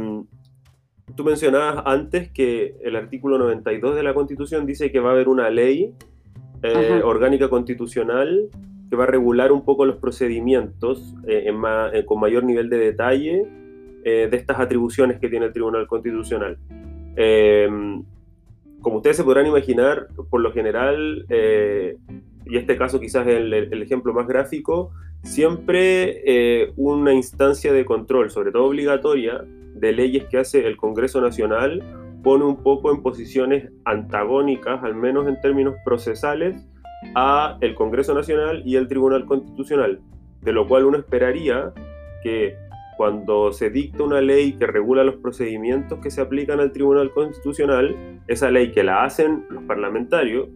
tú mencionabas antes que el artículo 92 de la Constitución dice que va a haber una ley eh, orgánica constitucional que va a regular un poco los procedimientos eh, con mayor nivel de detalle de estas atribuciones que tiene el Tribunal Constitucional. Como ustedes se podrán imaginar, por lo general, y este caso quizás es el ejemplo más gráfico, siempre eh, una instancia de control, sobre todo obligatoria, de leyes que hace el Congreso Nacional, pone un poco en posiciones antagónicas, al menos en términos procesales, a el Congreso Nacional y el Tribunal Constitucional, de lo cual uno esperaría que cuando se dicta una ley que regula los procedimientos que se aplican al Tribunal Constitucional, esa ley que la hacen los parlamentarios,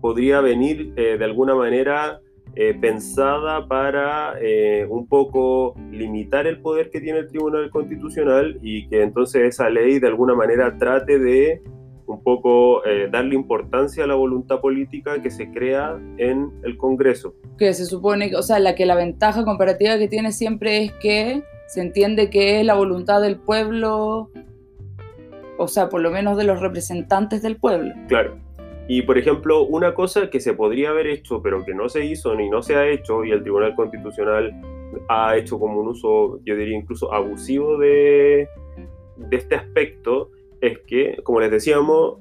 podría venir eh, de alguna manera eh, pensada para eh, un poco limitar el poder que tiene el Tribunal Constitucional y que entonces esa ley de alguna manera trate de un poco eh, darle importancia a la voluntad política que se crea en el Congreso. Que se supone, o sea, la que la ventaja comparativa que tiene siempre es que se entiende que es la voluntad del pueblo, o sea, por lo menos de los representantes del pueblo. Claro. Y, por ejemplo, una cosa que se podría haber hecho, pero que no se hizo ni no se ha hecho, y el Tribunal Constitucional ha hecho como un uso, yo diría incluso abusivo de, este aspecto, es que, como les decíamos,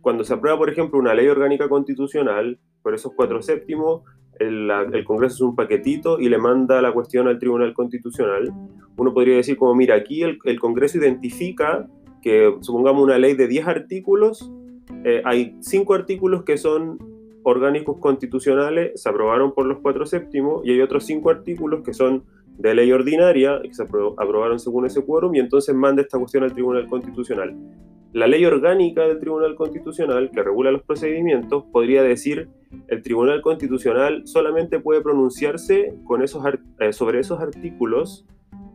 cuando se aprueba, por ejemplo, una ley orgánica constitucional, por esos cuatro séptimos, el, Congreso es un paquetito y le manda la cuestión al Tribunal Constitucional. Uno podría decir como, mira, aquí el, Congreso identifica que, supongamos, una ley de 10 artículos eh, hay cinco artículos que son orgánicos constitucionales, se aprobaron por los cuatro séptimos, y hay otros cinco artículos que son de ley ordinaria, que se aprobaron según ese quórum, y entonces manda esta cuestión al Tribunal Constitucional. La ley orgánica del Tribunal Constitucional, que regula los procedimientos, podría decir el Tribunal Constitucional solamente puede pronunciarse con esos, eh, sobre esos artículos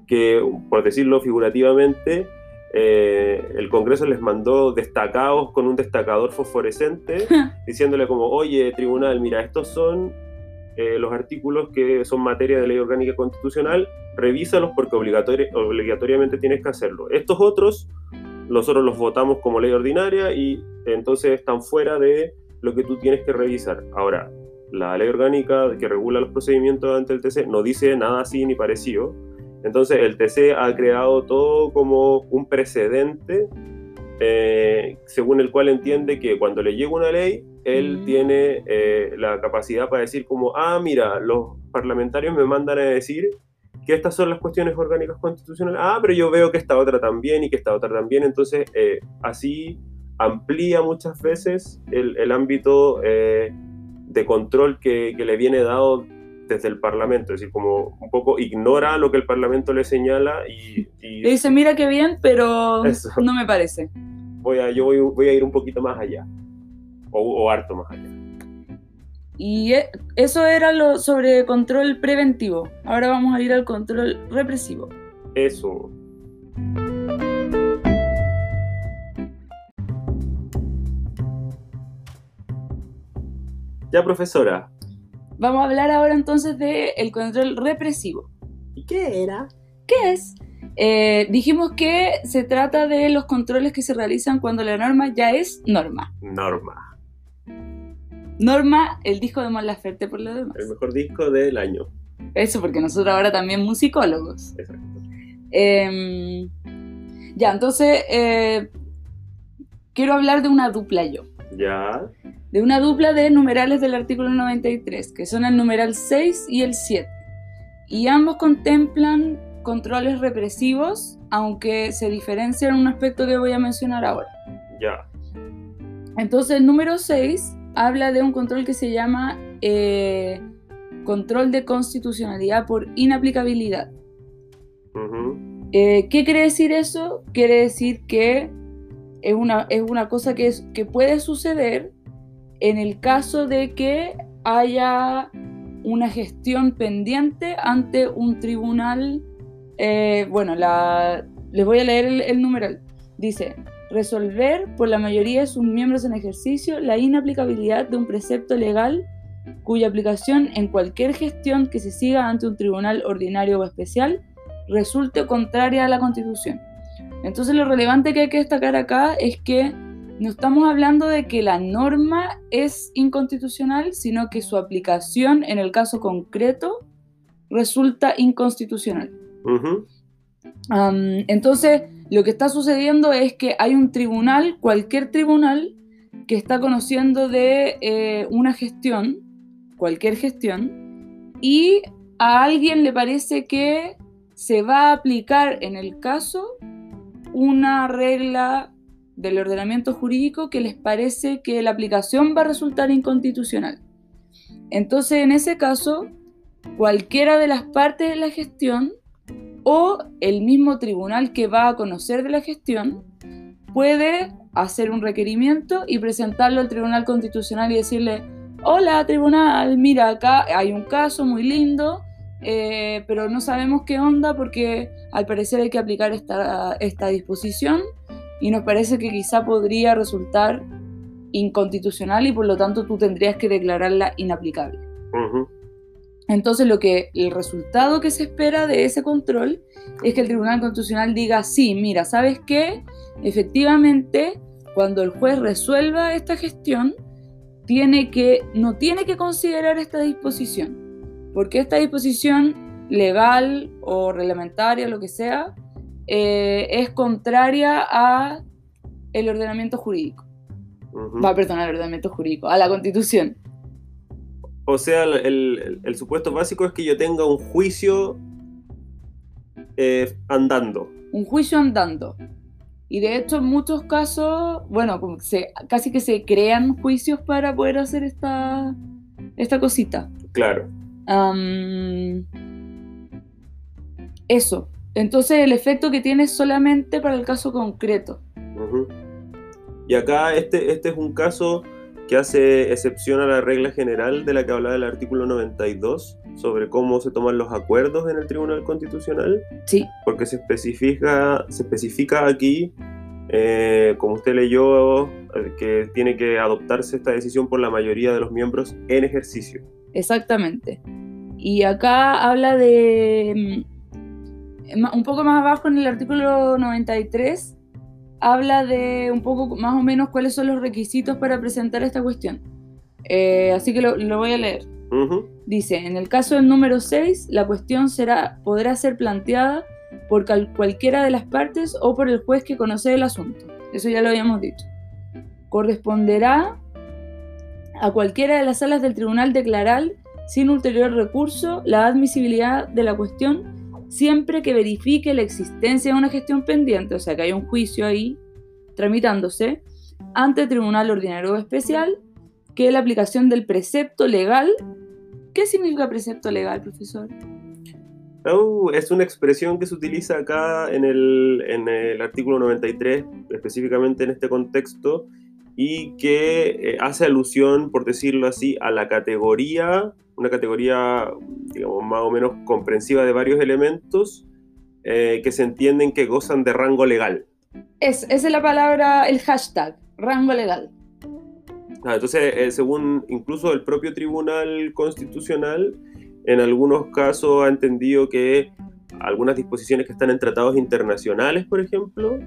que, por decirlo figurativamente, eh, el Congreso les mandó destacados con un destacador fosforescente, diciéndole como, oye, tribunal, mira, estos son eh, los artículos que son materia de ley orgánica constitucional, revísalos porque obligatoriamente tienes que hacerlo. Estos otros, nosotros los votamos como ley ordinaria y entonces están fuera de lo que tú tienes que revisar. Ahora, la ley orgánica que regula los procedimientos ante el TC no dice nada así ni parecido. Entonces el TC ha creado todo como un precedente eh, según el cual entiende que cuando le llega una ley, él Mm. tiene eh, la capacidad para decir como, ah, mira, los parlamentarios me mandan a decir que estas son las cuestiones orgánicas constitucionales, ah, pero yo veo que esta otra también y que esta otra también, entonces eh, así amplía muchas veces el, el ámbito eh, de control que, que le viene dado desde el Parlamento, es decir, como un poco ignora lo que el Parlamento le señala y, y Le dice, mira qué bien, pero Eso. no me parece. voy a, yo voy, voy a ir un poquito más allá, o, o harto más allá. Y e- eso era lo sobre control preventivo. Ahora vamos a ir al control represivo. Eso. Ya, profesora. Vamos a hablar ahora entonces del control represivo. ¿Y qué era? ¿Qué es? Eh, dijimos que se trata de los controles que se realizan cuando la norma ya es norma. Norma. Norma, el disco de Mon Laferte por lo demás. El mejor disco del año. Eso, porque nosotros ahora también musicólogos. Exacto. Eh, ya, entonces eh, quiero hablar de una dupla yo. Ya. De una dupla de numerales del artículo 93, que son el numeral 6 y el 7. Y ambos contemplan controles represivos, aunque se diferencian en un aspecto que voy a mencionar ahora. Ya. Entonces el número 6 habla de un control que se llama eh, control de constitucionalidad por inaplicabilidad. Ujú. Eh, ¿Qué quiere decir eso? Quiere decir que es una, es una cosa que, es, que puede suceder en el caso de que haya una gestión pendiente ante un tribunal. eh, bueno, la, les voy a leer el, el numeral. Dice, resolver por la mayoría de sus miembros en ejercicio la inaplicabilidad de un precepto legal cuya aplicación en cualquier gestión que se siga ante un tribunal ordinario o especial resulte contraria a la Constitución. Entonces lo relevante que hay que destacar acá es que no estamos hablando de que la norma es inconstitucional, sino que su aplicación en el caso concreto resulta inconstitucional. Entonces, lo que está sucediendo es que hay un tribunal, cualquier tribunal, que está conociendo de eh, una gestión, cualquier gestión, y a alguien le parece que se va a aplicar en el caso una regla del ordenamiento jurídico que les parece que la aplicación va a resultar inconstitucional. Entonces, en ese caso, cualquiera de las partes de la gestión o el mismo tribunal que va a conocer de la gestión puede hacer un requerimiento y presentarlo al Tribunal Constitucional y decirle, hola tribunal, mira, acá hay un caso muy lindo, eh, pero no sabemos qué onda porque al parecer hay que aplicar esta, esta disposición y nos parece que quizá podría resultar inconstitucional y por lo tanto tú tendrías que declararla inaplicable. Entonces lo que el resultado que se espera de ese control es que el Tribunal Constitucional diga, sí, mira, ¿sabes qué? Efectivamente, cuando el juez resuelva esta gestión, tiene que, no tiene que considerar esta disposición, porque esta disposición legal o reglamentaria, lo que sea, eh, es contraria a el ordenamiento jurídico. Ujú. Va, perdón, al ordenamiento jurídico, a la constitución. O sea, el, el- el supuesto básico es que yo tenga un juicio eh, andando. un juicio andando. Y de hecho en muchos casos, bueno, como que se, casi que se crean juicios para poder hacer esta, esta cosita. Claro. Eso. Entonces el efecto que tiene es solamente para el caso concreto. Y acá este, este es un caso que hace excepción a la regla general de la que hablaba el artículo 92 sobre cómo se toman los acuerdos en el Tribunal Constitucional, Sí, porque se especifica, se especifica aquí, eh, como usted leyó, eh, que tiene que adoptarse esta decisión por la mayoría de los miembros en ejercicio. exactamente. Y acá habla de... Un poco más abajo en el artículo 93, habla de un poco más o menos cuáles son los requisitos para presentar esta cuestión. Eh, así que lo, lo, voy a leer. Dice, en el caso del número 6, la cuestión será, podrá ser planteada por cualquiera de las partes o por el juez que conoce el asunto. Eso ya lo habíamos dicho. Corresponderá a cualquiera de las salas del tribunal declarar, sin ulterior recurso, la admisibilidad de la cuestión siempre que verifique la existencia de una gestión pendiente, o sea que hay un juicio ahí tramitándose ante el Tribunal Ordinario Especial, que es la aplicación del precepto legal. ¿Qué significa precepto legal, profesor? Es una expresión que se utiliza acá en el artículo 93, específicamente en este contexto, y que eh, hace alusión, por decirlo así, a la categoría, una categoría, digamos, más o menos comprensiva de varios elementos eh, que se entienden que gozan de rango legal. Es, esa es la palabra, el hashtag, rango legal. Ah, entonces, eh, según incluso el propio Tribunal Constitucional, en algunos casos ha entendido que algunas disposiciones que están en tratados internacionales, por ejemplo,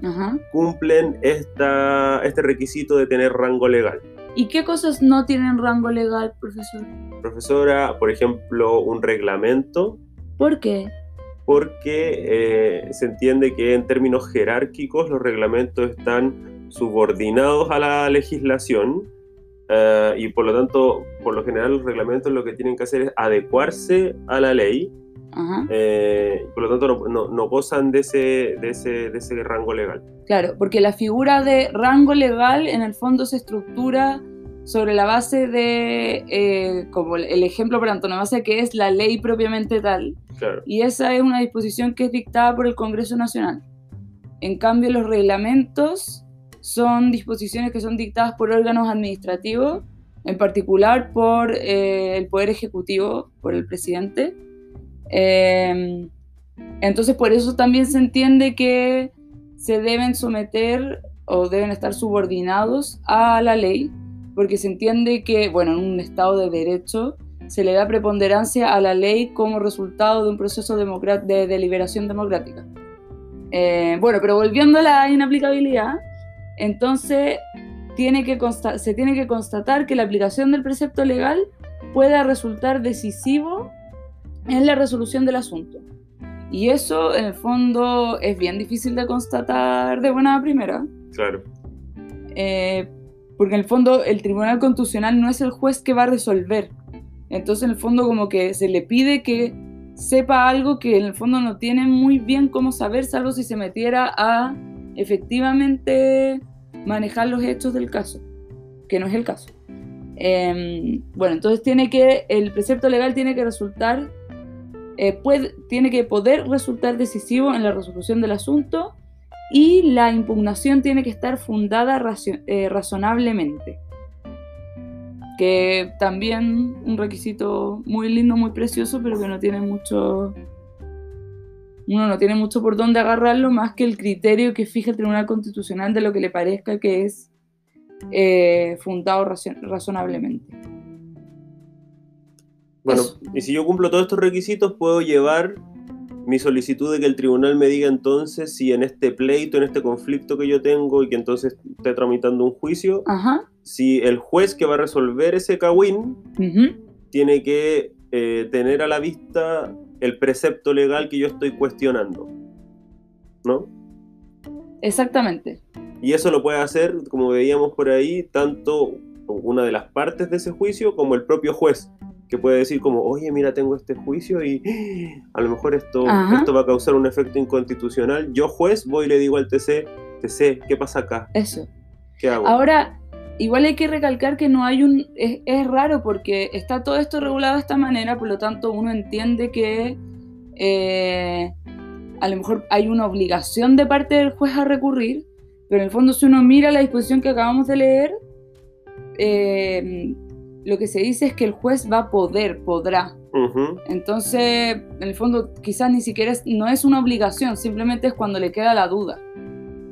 cumplen esta, este requisito de tener rango legal. ¿Y qué cosas no tienen rango legal, profesor? Profesora, por ejemplo, un reglamento. ¿Por qué? Porque eh, se entiende que en términos jerárquicos los reglamentos están subordinados a la legislación eh, y por lo tanto, por lo general los reglamentos lo que tienen que hacer es adecuarse a la ley eh, por lo tanto, no, no, gozan de ese, de, ese, de ese rango legal. Claro, porque la figura de rango legal en el fondo se estructura sobre la base de, eh, como el ejemplo para antonomasia, que es la ley propiamente tal. Y esa es una disposición que es dictada por el Congreso Nacional. En cambio, los reglamentos son disposiciones que son dictadas por órganos administrativos, en particular por eh, el Poder Ejecutivo, por el presidente, Em, entonces por eso también se entiende que se deben someter o deben estar subordinados a la ley, porque se entiende que, bueno, en un Estado de Derecho se le da preponderancia a la ley como resultado de un proceso de deliberación democrática. Eh, bueno, pero volviendo a la inaplicabilidad, entonces se tiene que constatar que la aplicación del precepto legal pueda resultar decisivo en la resolución del asunto. Y eso, en el fondo, es bien difícil de constatar de buena primera. Claro. Eh, porque en el fondo el Tribunal Constitucional no es el juez que va a resolver. Entonces, en el fondo, como que se le pide que sepa algo que en el fondo no tiene muy bien cómo saber, salvo si se metiera a efectivamente manejar los hechos del caso, que no es el caso. Em, bueno, entonces tiene que, el precepto legal tiene que resultar eh, puede, tiene que poder resultar decisivo en la resolución del asunto y la impugnación tiene que estar fundada eh, razonablemente. Que también un requisito muy lindo, muy precioso, pero que no tiene mucho. Uno no tiene mucho por dónde agarrarlo más que el criterio que fija el Tribunal Constitucional de lo que le parezca que es eh, fundado razonablemente. Bueno, y si yo cumplo todos estos requisitos, puedo llevar mi solicitud de que el tribunal me diga entonces si en este pleito, en este conflicto que yo tengo y que entonces esté tramitando un juicio, si el juez que va a resolver ese cagüín tiene que eh, tener a la vista el precepto legal que yo estoy cuestionando. ¿No? Exactamente. Y eso lo puede hacer, como veíamos por ahí, tanto una de las partes de ese juicio como el propio juez que puede decir como, oye, mira, tengo este juicio y a lo mejor esto, esto va a causar un efecto inconstitucional. Yo juez voy y le digo al TC, TC, ¿qué pasa acá? Eso. ¿Qué hago? Ahora, igual hay que recalcar que no hay un... Es, raro porque está todo esto regulado de esta manera, por lo tanto uno entiende que eh, a lo mejor hay una obligación de parte del juez a recurrir, pero en el fondo si uno mira la disposición que acabamos de leer, eh, lo que se dice es que el juez va a poder, podrá. Entonces, en el fondo, quizás ni siquiera es, no es una obligación, simplemente es cuando le queda la duda.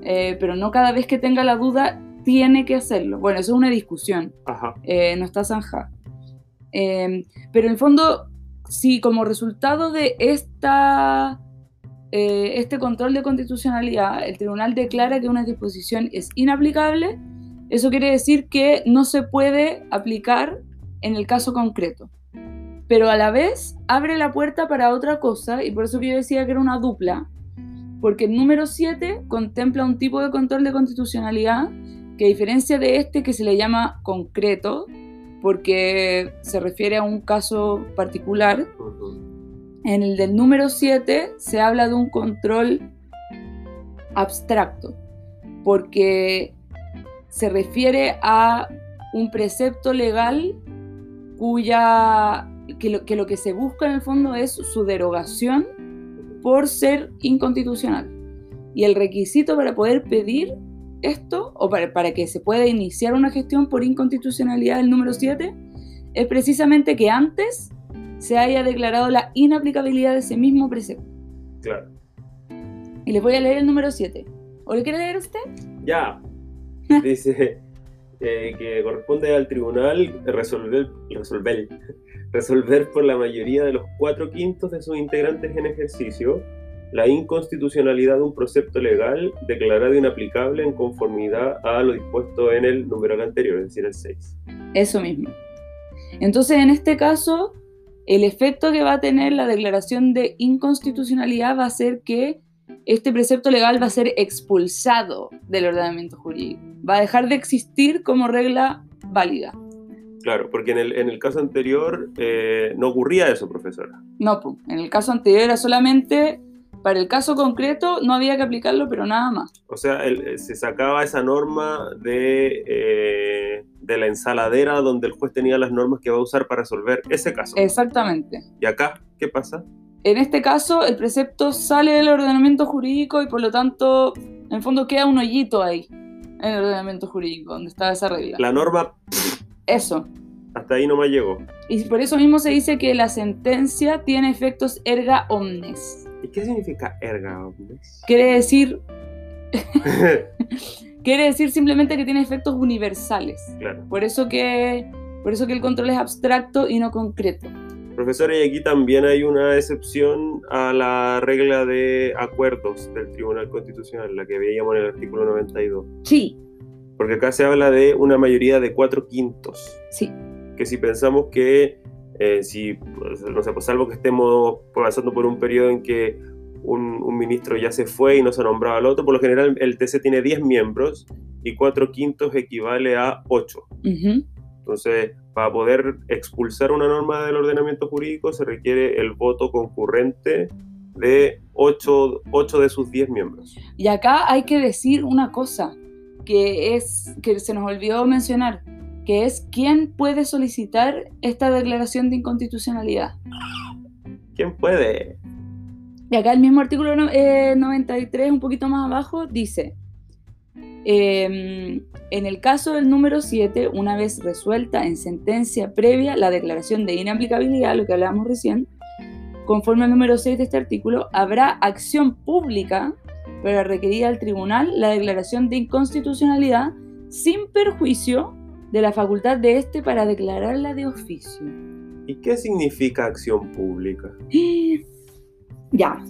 Eh, pero no cada vez que tenga la duda tiene que hacerlo. Bueno, eso es una discusión. Eh, no está zanja. Em, pero en el fondo, si como resultado de esta eh, este control de constitucionalidad, el tribunal declara que una disposición es inaplicable, eso quiere decir que no se puede aplicar en el caso concreto. Pero a la vez abre la puerta para otra cosa, y por eso yo decía que era una dupla, porque el número 7 contempla un tipo de control de constitucionalidad que diferencia de este que se le llama concreto, porque se refiere a un caso particular, en el del número 7 se habla de un control abstracto, porque se refiere a un precepto legal cuya que lo, que lo que se busca en el fondo es su derogación por ser inconstitucional. Y el requisito para poder pedir esto, o para, para, que se pueda iniciar una gestión por inconstitucionalidad del número 7, es precisamente que antes se haya declarado la inaplicabilidad de ese mismo precepto. Claro. Y les voy a leer el número 7. ¿O le quiere leer usted? Ya. Dice eh, que corresponde al tribunal resolver, resolver, resolver por la mayoría de los cuatro quintos de sus integrantes en ejercicio la inconstitucionalidad de un precepto legal declarado inaplicable en conformidad a lo dispuesto en el numeral anterior, es decir, el 6. Eso mismo. Entonces, en este caso, el efecto que va a tener la declaración de inconstitucionalidad va a ser que este precepto legal va a ser expulsado del ordenamiento jurídico. Va a dejar de existir como regla válida. Claro, porque en el, en el caso anterior eh, no ocurría eso, profesora. No, en el caso anterior era solamente para el caso concreto no había que aplicarlo, pero nada más. O sea, eh, se sacaba esa norma de, eh, de la ensaladera donde el juez tenía las normas que va a usar para resolver ese caso. Exactamente. ¿Y acá qué pasa? En este caso, el precepto sale del ordenamiento jurídico y por lo tanto, en el fondo queda un hoyito ahí, en el ordenamiento jurídico, donde está esa regla. La norma... Eso. Hasta ahí no me llegó. Y por eso mismo se dice que la sentencia tiene efectos erga omnes. ¿Y qué significa erga omnes? Quiere decir. quiere decir simplemente que tiene efectos universales. Claro. Por eso que. Por eso que el control es abstracto y no concreto. Profesora, y aquí también hay una excepción a la regla de acuerdos del Tribunal Constitucional, la que veíamos en el artículo 92. Sí. Porque acá se habla de una mayoría de cuatro quintos. Sí. Que si pensamos que eh, si, pues, no sé, pues salvo que estemos pasando por un periodo en que un, un, ministro ya se fue y no se ha nombrado al otro, por lo general el TC tiene 10 miembros y 4 quintos equivale a 8. Ujú. Entonces, para poder expulsar una norma del ordenamiento jurídico se requiere el voto concurrente de 8, de sus 10 miembros. Y acá hay que decir una cosa que es que se nos olvidó mencionar, que es quién puede solicitar esta declaración de inconstitucionalidad. ¿Quién puede? Y acá el mismo artículo no- eh, 93, un poquito más abajo, dice, em, en el caso del número 7, una vez resuelta en sentencia previa la declaración de inaplicabilidad, lo que hablábamos recién, conforme al número 6 de este artículo, habrá acción pública para requerir al tribunal la declaración de inconstitucionalidad sin perjuicio de la facultad de éste para declararla de oficio. ¿Y qué significa acción pública? Ya.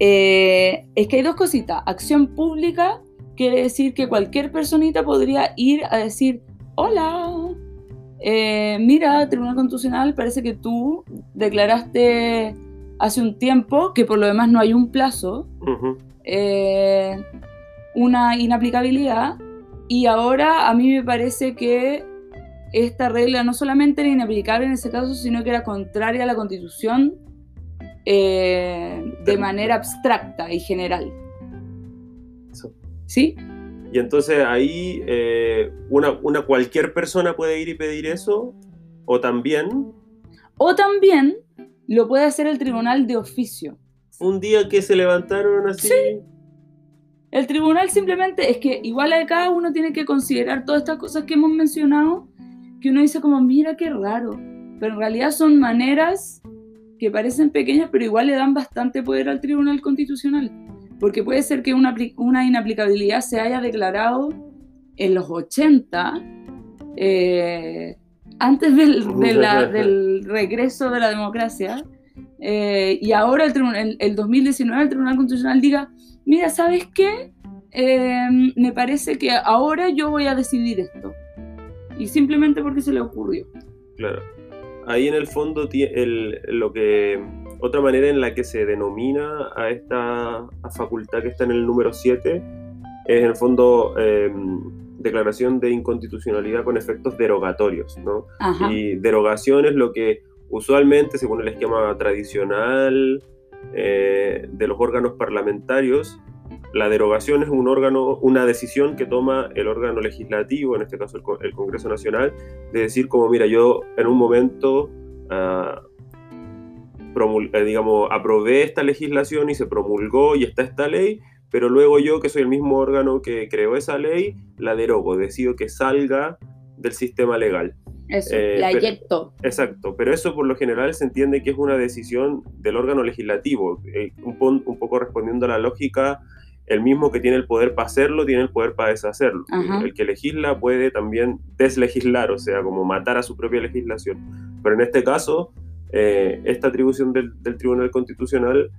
Eh, es que hay dos cositas. Acción pública quiere decir que cualquier personita podría ir a decir, hola, eh, mira, Tribunal Constitucional, parece que tú declaraste hace un tiempo, que por lo demás no hay un plazo, Ujú. eh, una inaplicabilidad y ahora a mí me parece que esta regla no solamente era inaplicable en ese caso, sino que era contraria a la constitución eh, de manera abstracta y general. Eso. ¿Sí? Y entonces ahí eh, una, una cualquier persona puede ir y pedir eso, o también O también lo puede hacer el tribunal de oficio. un día que se levantaron así. El tribunal simplemente es que igual acá uno tiene que considerar todas estas cosas que hemos mencionado, que uno dice como, mira qué raro, pero en realidad son maneras que parecen pequeñas, pero igual le dan bastante poder al Tribunal Constitucional, porque puede ser que una, una inaplicabilidad se haya declarado en los 80, eh, antes del, de la- del regreso de la democracia, eh, y ahora el, el, el 2019 el Tribunal Constitucional diga, mira, ¿sabes qué? Eh, me parece que ahora yo voy a decidir esto. Y simplemente porque se le ocurrió. Claro. Ahí en el fondo el- lo que otra manera en la que se denomina a esta a facultad que está en el número 7 es en el fondo eh, declaración de inconstitucionalidad con efectos derogatorios, ¿no? Ajá. Y derogación es lo que usualmente, según el esquema tradicional eh, de los órganos parlamentarios, la derogación es un órgano, una decisión que toma el órgano legislativo, en este caso el, el Congreso Nacional, de decir como, mira, yo en un momento, ah, promul- eh, digamos, aprobé esta legislación y se promulgó y está esta ley, pero luego yo, que soy el mismo órgano que creó esa ley, la derogo, decido que salga del sistema legal. Eso, eh, la pero- eyecto. Exacto, pero eso por lo general se entiende que es una decisión del órgano legislativo, eh, un, pon- un poco respondiendo a la lógica, el mismo que tiene el poder para hacerlo, tiene el poder para deshacerlo. Ajá. El que legisla puede también deslegislar, o sea, como matar a su propia legislación. Pero en este caso, eh, esta atribución del, del Tribunal Constitucional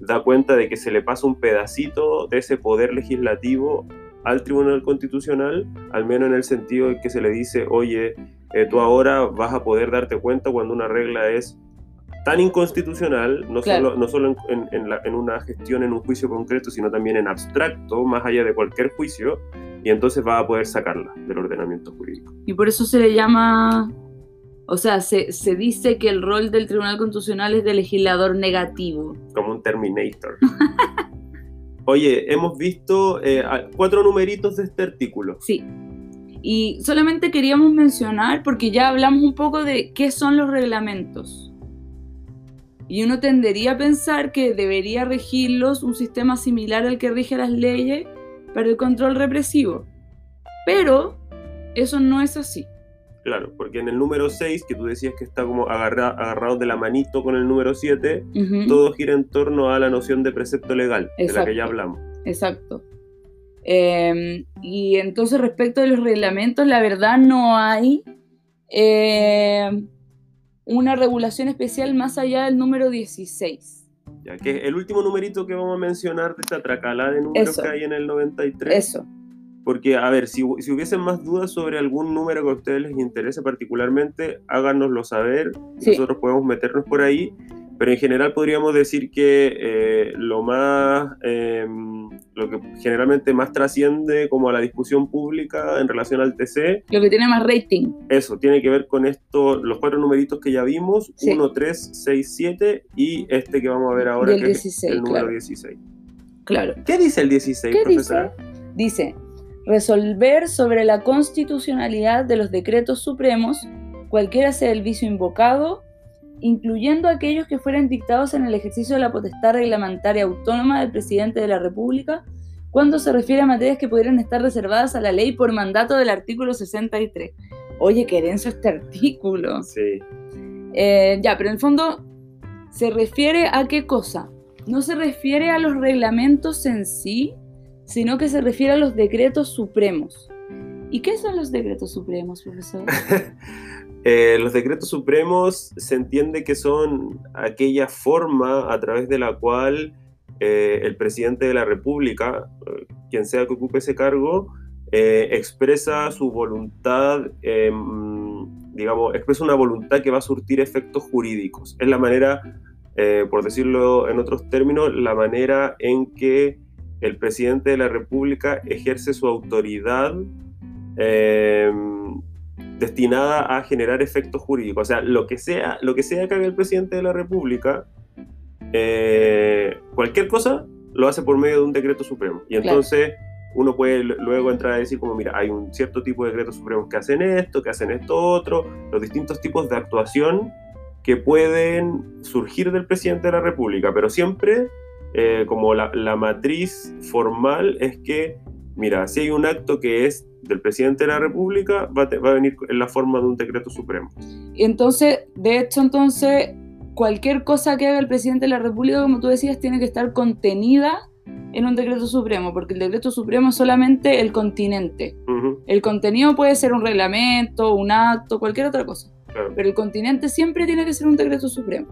da cuenta de que se le pasa un pedacito de ese poder legislativo al Tribunal Constitucional, al menos en el sentido de que se le dice, oye, eh, tú ahora vas a poder darte cuenta cuando una regla es tan inconstitucional, no Claro. solo, no solo en, en- en la- en una gestión, en un juicio concreto, sino también en abstracto, más allá de cualquier juicio, y entonces vas a poder sacarla del ordenamiento jurídico. Y por eso se le llama, o sea, se, se dice que el rol del Tribunal Constitucional es de legislador negativo. como un Terminator. Oye, hemos visto eh, cuatro numeritos de este artículo. Sí. Y solamente queríamos mencionar, porque ya hablamos un poco de qué son los reglamentos. Y uno tendería a pensar que debería regirlos un sistema similar al que rige las leyes para el control represivo. Pero eso no es así. Claro, porque en el número 6, que tú decías que está como agarra- agarrado de la manito con el número 7, Ujú. todo gira en torno a la noción de precepto legal, de la que ya hablamos. Exacto. Eh, y entonces respecto de los reglamentos, la verdad no hay eh, una regulación especial más allá del número 16. Ya que es el último numerito que vamos a mencionar de esta tracalada de números Eso. que hay en el 93. Eso. Porque, a ver, si, si hubiesen más dudas sobre algún número que a ustedes les interese particularmente, háganoslo saber. Sí. Nosotros podemos meternos por ahí. Pero en general podríamos decir que eh, lo más, eh, lo que generalmente más trasciende como a la discusión pública en relación al TC, Lo que tiene más rating. eso tiene que ver con esto, los cuatro numeritos que ya vimos, Sí. 1, 3, 6, 7 y este que vamos a ver ahora, Y el que 16, es el número claro. 16. Claro. ¿Qué dice el 16, ¿Qué profesora? Dice, resolver sobre la constitucionalidad de los decretos supremos, cualquiera sea el vicio invocado, incluyendo aquellos que fueran dictados en el ejercicio de la potestad reglamentaria autónoma del presidente de la República, cuando se refiere a materias que pudieran estar reservadas a la ley por mandato del artículo 63. Oye, qué denso este artículo. Sí. Eh, ya, pero en el fondo se refiere a qué cosa. No se refiere a los reglamentos en sí, sino que se refiere a los decretos supremos. ¿Y qué son los decretos supremos, profesor? Eh, los decretos supremos se entiende que son aquella forma a través de la cual eh, el presidente de la República, eh, quien sea que ocupe ese cargo, expresa su voluntad, mm, digamos, expresa una voluntad que va a surtir efectos jurídicos. Es la manera, por decirlo en otros términos, la manera en que el presidente de la República ejerce su autoridad. eh, destinada a generar efectos jurídicos. O sea, lo que sea, lo que sea que haga el presidente de la República, eh, cualquier cosa lo hace por medio de un decreto supremo. Y Claro. entonces uno puede luego entrar a decir como, mira, hay un cierto tipo de decretos supremos que hacen esto, que hacen esto otro, los distintos tipos de actuación que pueden surgir del presidente de la República, pero siempre eh, como la, la matriz formal es que, mira, si hay un acto que es del presidente de la República, va a, te- va a venir en la forma de un decreto supremo. Y entonces, de hecho, entonces, cualquier cosa que haga el presidente de la República, como tú decías, tiene que estar contenida en un decreto supremo, porque el decreto supremo es solamente el continente. Ujú, El contenido puede ser un reglamento, un acto, cualquier otra cosa. claro. pero el continente siempre tiene que ser un decreto supremo.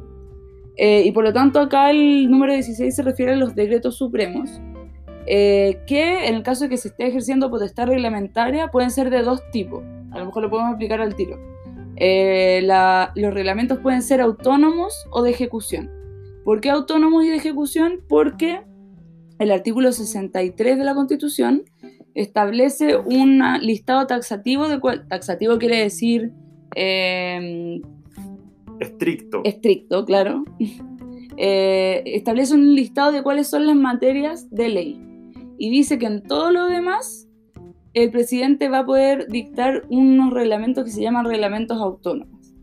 Eh, y por lo tanto acá el número 16 se refiere a los decretos supremos, eh, que en el caso de que se esté ejerciendo potestad reglamentaria pueden ser de dos tipos. A lo mejor lo podemos explicar al tiro. Eh, los reglamentos pueden ser autónomos o de ejecución. ¿Por qué autónomos y de ejecución? Porque el artículo 63 de la Constitución establece un listado taxativo, de taxativo quiere decir... estricto. Estricto, claro. Eh, establece un listado de cuáles son las materias de ley. Y dice que en todo lo demás el presidente va a poder dictar unos reglamentos que se llaman reglamentos autónomos.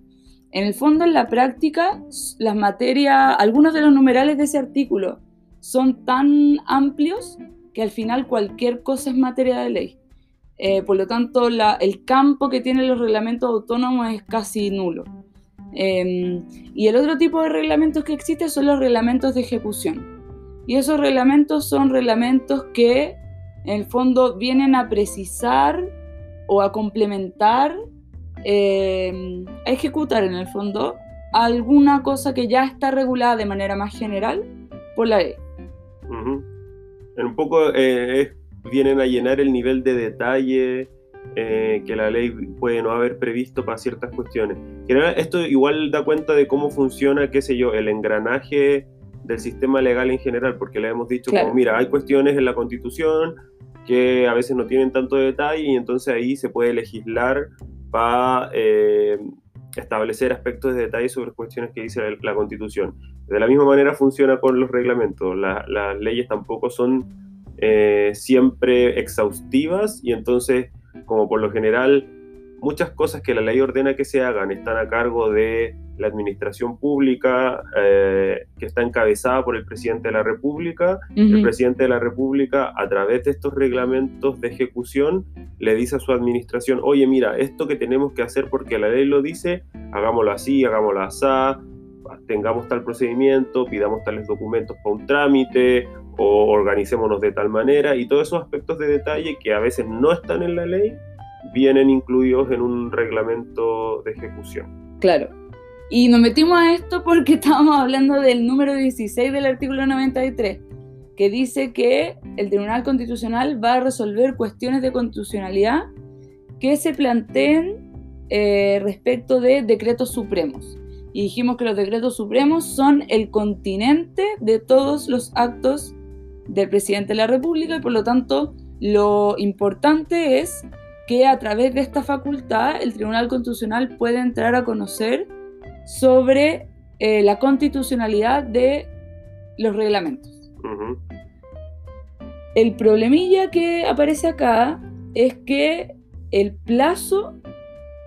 En el fondo, en la práctica, las materias, algunos de los numerales de ese artículo son tan amplios que al final cualquier cosa es materia de ley. Eh, por lo tanto, el campo que tienen los reglamentos autónomos es casi nulo. Em, y el otro tipo de reglamentos que existe son los reglamentos de ejecución. Y esos reglamentos son reglamentos que en el fondo vienen a precisar o a complementar, em, a ejecutar en el fondo alguna cosa que ya está regulada de manera más general por la ley. Un poco eh, vienen a llenar el nivel de detalle eh, que la ley puede no haber previsto para ciertas cuestiones. Esto igual da cuenta de cómo funciona, qué sé yo, el engranaje del sistema legal en general, porque le hemos dicho como, mira, hay cuestiones en la Constitución que a veces no tienen tanto detalle y entonces ahí se puede legislar para eh, establecer aspectos de detalle sobre cuestiones que dice la, Constitución. De la misma manera funciona con los reglamentos. las leyes tampoco son eh, siempre exhaustivas y entonces, como por lo general, muchas cosas que la ley ordena que se hagan están a cargo de la administración pública eh, que está encabezada por el presidente de la República. El presidente de la República, a través de estos reglamentos de ejecución, le dice a su administración, oye, mira, esto que tenemos que hacer porque la ley lo dice, hagámoslo así, hagámoslo así, tengamos tal procedimiento, pidamos tales documentos para un trámite o organicémonos de tal manera y todos esos aspectos de detalle que a veces no están en la ley vienen incluidos en un reglamento de ejecución. Claro. Y nos metimos a esto porque estábamos hablando del número 16 del artículo 93, que dice que el Tribunal Constitucional va a resolver cuestiones de constitucionalidad que se planteen eh, respecto de decretos supremos. Y dijimos que los decretos supremos son el continente de todos los actos del presidente de la República y por lo tanto lo importante es que a través de esta facultad el Tribunal Constitucional puede entrar a conocer sobre eh, la constitucionalidad de los reglamentos. El problemilla que aparece acá es que el plazo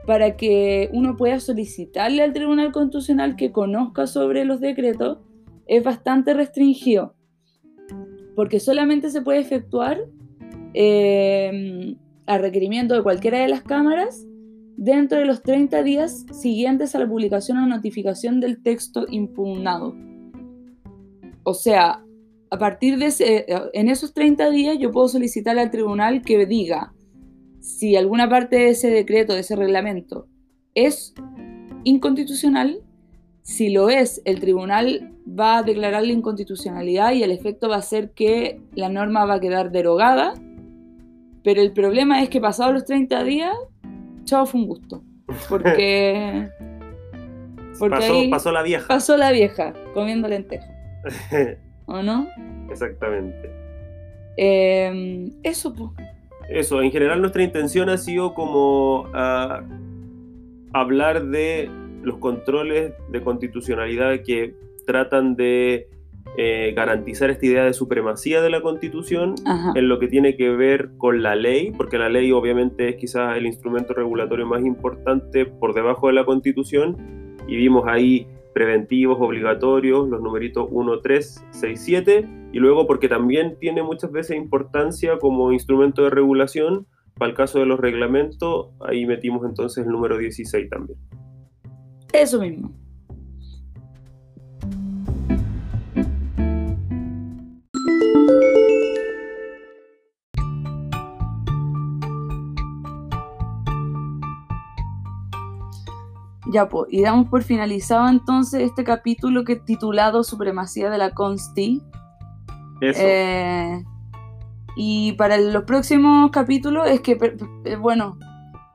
para que uno pueda solicitarle al Tribunal Constitucional que conozca sobre los decretos es bastante restringido porque solamente se puede efectuar eh, a requerimiento de cualquiera de las cámaras dentro de los 30 días siguientes a la publicación o notificación del texto impugnado. O sea, a partir de ese, en esos 30 días yo puedo solicitar al tribunal que diga si alguna parte de ese decreto, de ese reglamento, es inconstitucional, si lo es, el tribunal va a declarar la inconstitucionalidad y el efecto va a ser que la norma va a quedar derogada, pero el problema es que pasados los 30 días, chao, fue un gusto. Porque... porque pasó, la vieja. Pasó la vieja comiendo lentejas. ¿O no? Exactamente. Em, eso, pues. Eso, en general nuestra intención ha sido como ah, hablar de los controles de constitucionalidad que tratan de eh, garantizar esta idea de supremacía de la constitución en lo que tiene que ver con la ley, porque la ley obviamente es quizás el instrumento regulatorio más importante por debajo de la constitución, y vimos ahí preventivos, obligatorios, los numeritos 1, 3, 6, 7, y luego porque también tiene muchas veces importancia como instrumento de regulación, para el caso de los reglamentos, ahí metimos entonces el número 16 también. Eso mismo. Ya, pues, y damos por finalizado entonces este capítulo que titulado Supremacía de la Consti. Eso. Eh, y para los próximos capítulos es que, pe- bueno,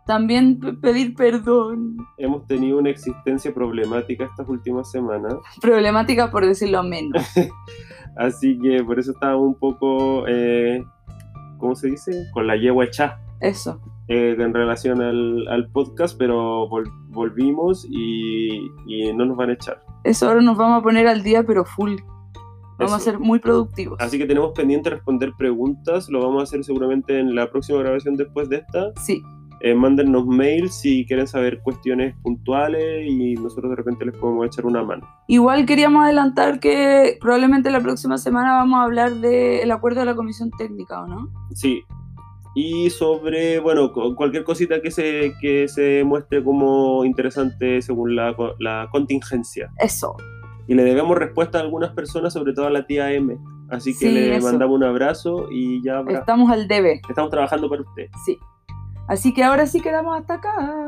también pe- pedir perdón. Hemos tenido una existencia problemática estas últimas semanas, Problemática por decirlo menos. así que por eso estábamos un poco, eh, ¿cómo se dice? Con la yegua echada. Eso. eh, en relación al, al podcast, pero vol- volvimos y, y no nos van a echar. Eso ahora nos vamos a poner al día, pero full. Vamos a ser muy productivos. Así que tenemos pendiente responder preguntas, lo vamos a hacer seguramente en la próxima grabación después de esta. Sí, Eh, mándennos mails si quieren saber cuestiones puntuales y nosotros de repente les podemos echar una mano. Igual queríamos adelantar que probablemente la próxima semana vamos a hablar del acuerdo de la comisión técnica, ¿o no? Sí. Y sobre, bueno, cu- cualquier cosita que se, que se muestre como interesante según la, la contingencia. Eso. Y le debemos respuesta a algunas personas, sobre todo a la tía M. Así que Sí, le eso. mandamos un abrazo y ya habrá- Estamos al debe, estamos trabajando para usted. sí. Así que ahora sí quedamos hasta acá.